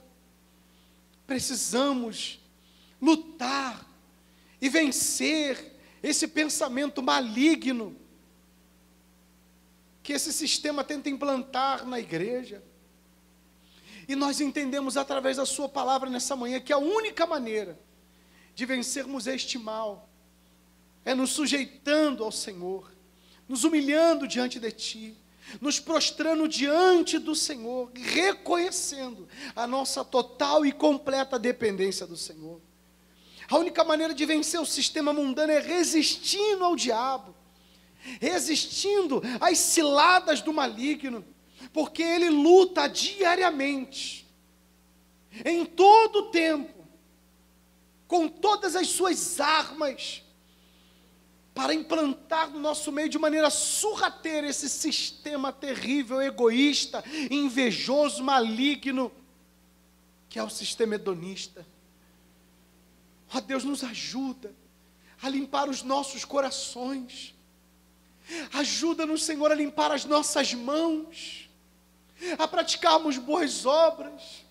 precisamos lutar e vencer esse pensamento maligno que esse sistema tenta implantar na igreja. E nós entendemos através da Sua palavra nessa manhã que a única maneira de vencermos este mal é nos sujeitando ao Senhor, nos humilhando diante de Ti, nos prostrando diante do Senhor, reconhecendo a nossa total e completa dependência do Senhor. A única maneira de vencer o sistema mundano é resistindo ao diabo, resistindo às ciladas do maligno, porque ele luta diariamente, em todo o tempo, com todas as suas armas para implantar no nosso meio de maneira surrateira esse sistema terrível, egoísta, invejoso, maligno, que é o sistema hedonista. Ó oh, Deus, nos ajuda a limpar os nossos corações. Ajuda-nos, Senhor, a limpar as nossas mãos, a praticarmos boas obras.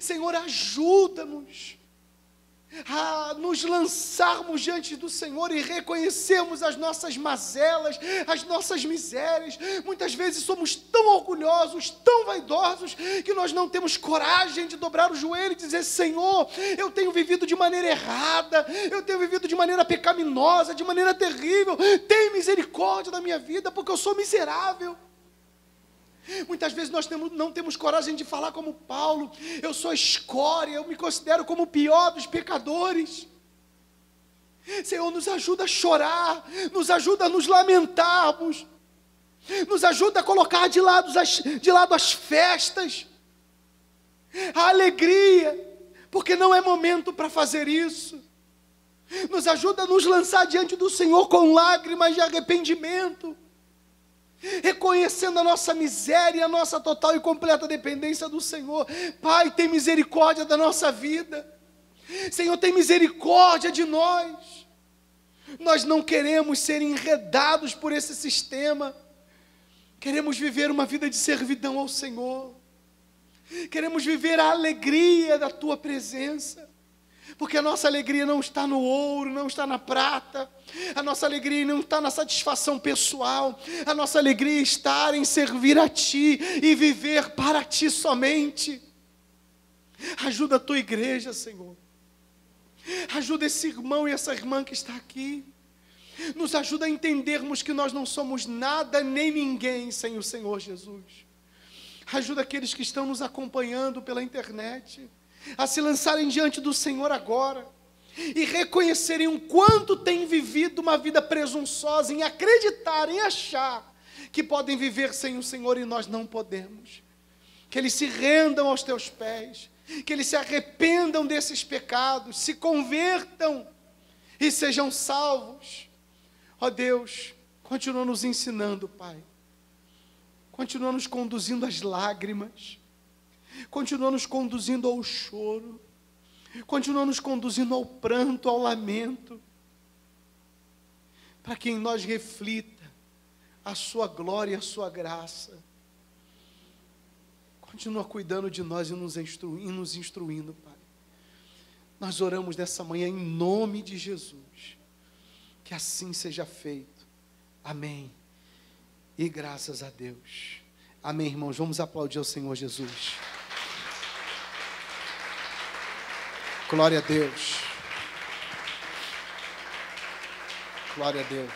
Senhor, ajuda-nos a nos lançarmos diante do Senhor e reconhecermos as nossas mazelas, as nossas misérias. Muitas vezes somos tão orgulhosos, tão vaidosos, que nós não temos coragem de dobrar o joelho e dizer: Senhor, eu tenho vivido de maneira errada, eu tenho vivido de maneira pecaminosa, de maneira terrível. Tem misericórdia da minha vida, porque eu sou miserável. Muitas vezes nós temos, não temos coragem de falar como Paulo, eu sou escória, eu me considero como o pior dos pecadores. Senhor, nos ajuda a chorar, nos ajuda a nos lamentarmos, nos ajuda a colocar de lado as, de lado as festas, a alegria, porque não é momento para fazer isso. Nos ajuda a nos lançar diante do Senhor com lágrimas de arrependimento reconhecendo a nossa miséria, a nossa total e completa dependência do Senhor. Pai, tem misericórdia da nossa vida. Senhor, tem misericórdia de nós. Nós não queremos ser enredados por esse sistema. Queremos viver uma vida de servidão ao Senhor. Queremos viver a alegria da tua presença porque a nossa alegria não está no ouro, não está na prata, a nossa alegria não está na satisfação pessoal, a nossa alegria está em servir a Ti e viver para Ti somente. Ajuda a tua igreja, Senhor. Ajuda esse irmão e essa irmã que está aqui. Nos ajuda a entendermos que nós não somos nada nem ninguém sem o Senhor Jesus. Ajuda aqueles que estão nos acompanhando pela internet a se lançarem diante do Senhor agora e reconhecerem o quanto têm vivido uma vida presunçosa, em acreditar, em achar que podem viver sem o Senhor e nós não podemos. Que eles se rendam aos teus pés, que eles se arrependam desses pecados, se convertam e sejam salvos. Ó Deus, continua nos ensinando, Pai. Continua nos conduzindo às lágrimas continua nos conduzindo ao choro, continua nos conduzindo ao pranto, ao lamento, para que em nós reflita a Sua glória e a Sua graça. Continua cuidando de nós e nos, instruindo, nos instruindo, Pai. Nós oramos nessa manhã em nome de Jesus. Que assim seja feito. Amém. E graças a Deus. Amém, irmãos. Vamos aplaudir ao Senhor Jesus. Glória a Deus. Glória a Deus.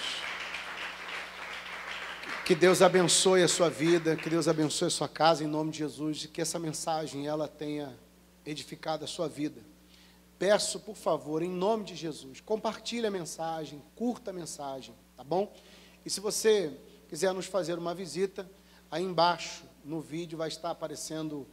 Que Deus abençoe a sua vida, que Deus abençoe a sua casa em nome de Jesus e que essa mensagem ela tenha edificado a sua vida. Peço, por favor, em nome de Jesus, compartilhe a mensagem, curta a mensagem, tá bom? E se você quiser nos fazer uma visita, aí embaixo no vídeo vai estar aparecendo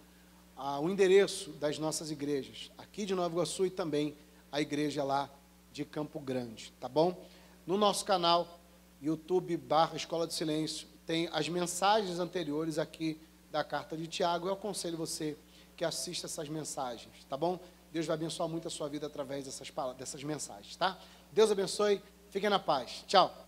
o endereço das nossas igrejas, aqui de Nova Iguaçu e também a igreja lá de Campo Grande, tá bom? No nosso canal, YouTube barra Escola de Silêncio, tem as mensagens anteriores aqui da carta de Tiago. Eu aconselho você que assista essas mensagens, tá bom? Deus vai abençoar muito a sua vida através dessas, dessas mensagens, tá? Deus abençoe, fiquem na paz. Tchau.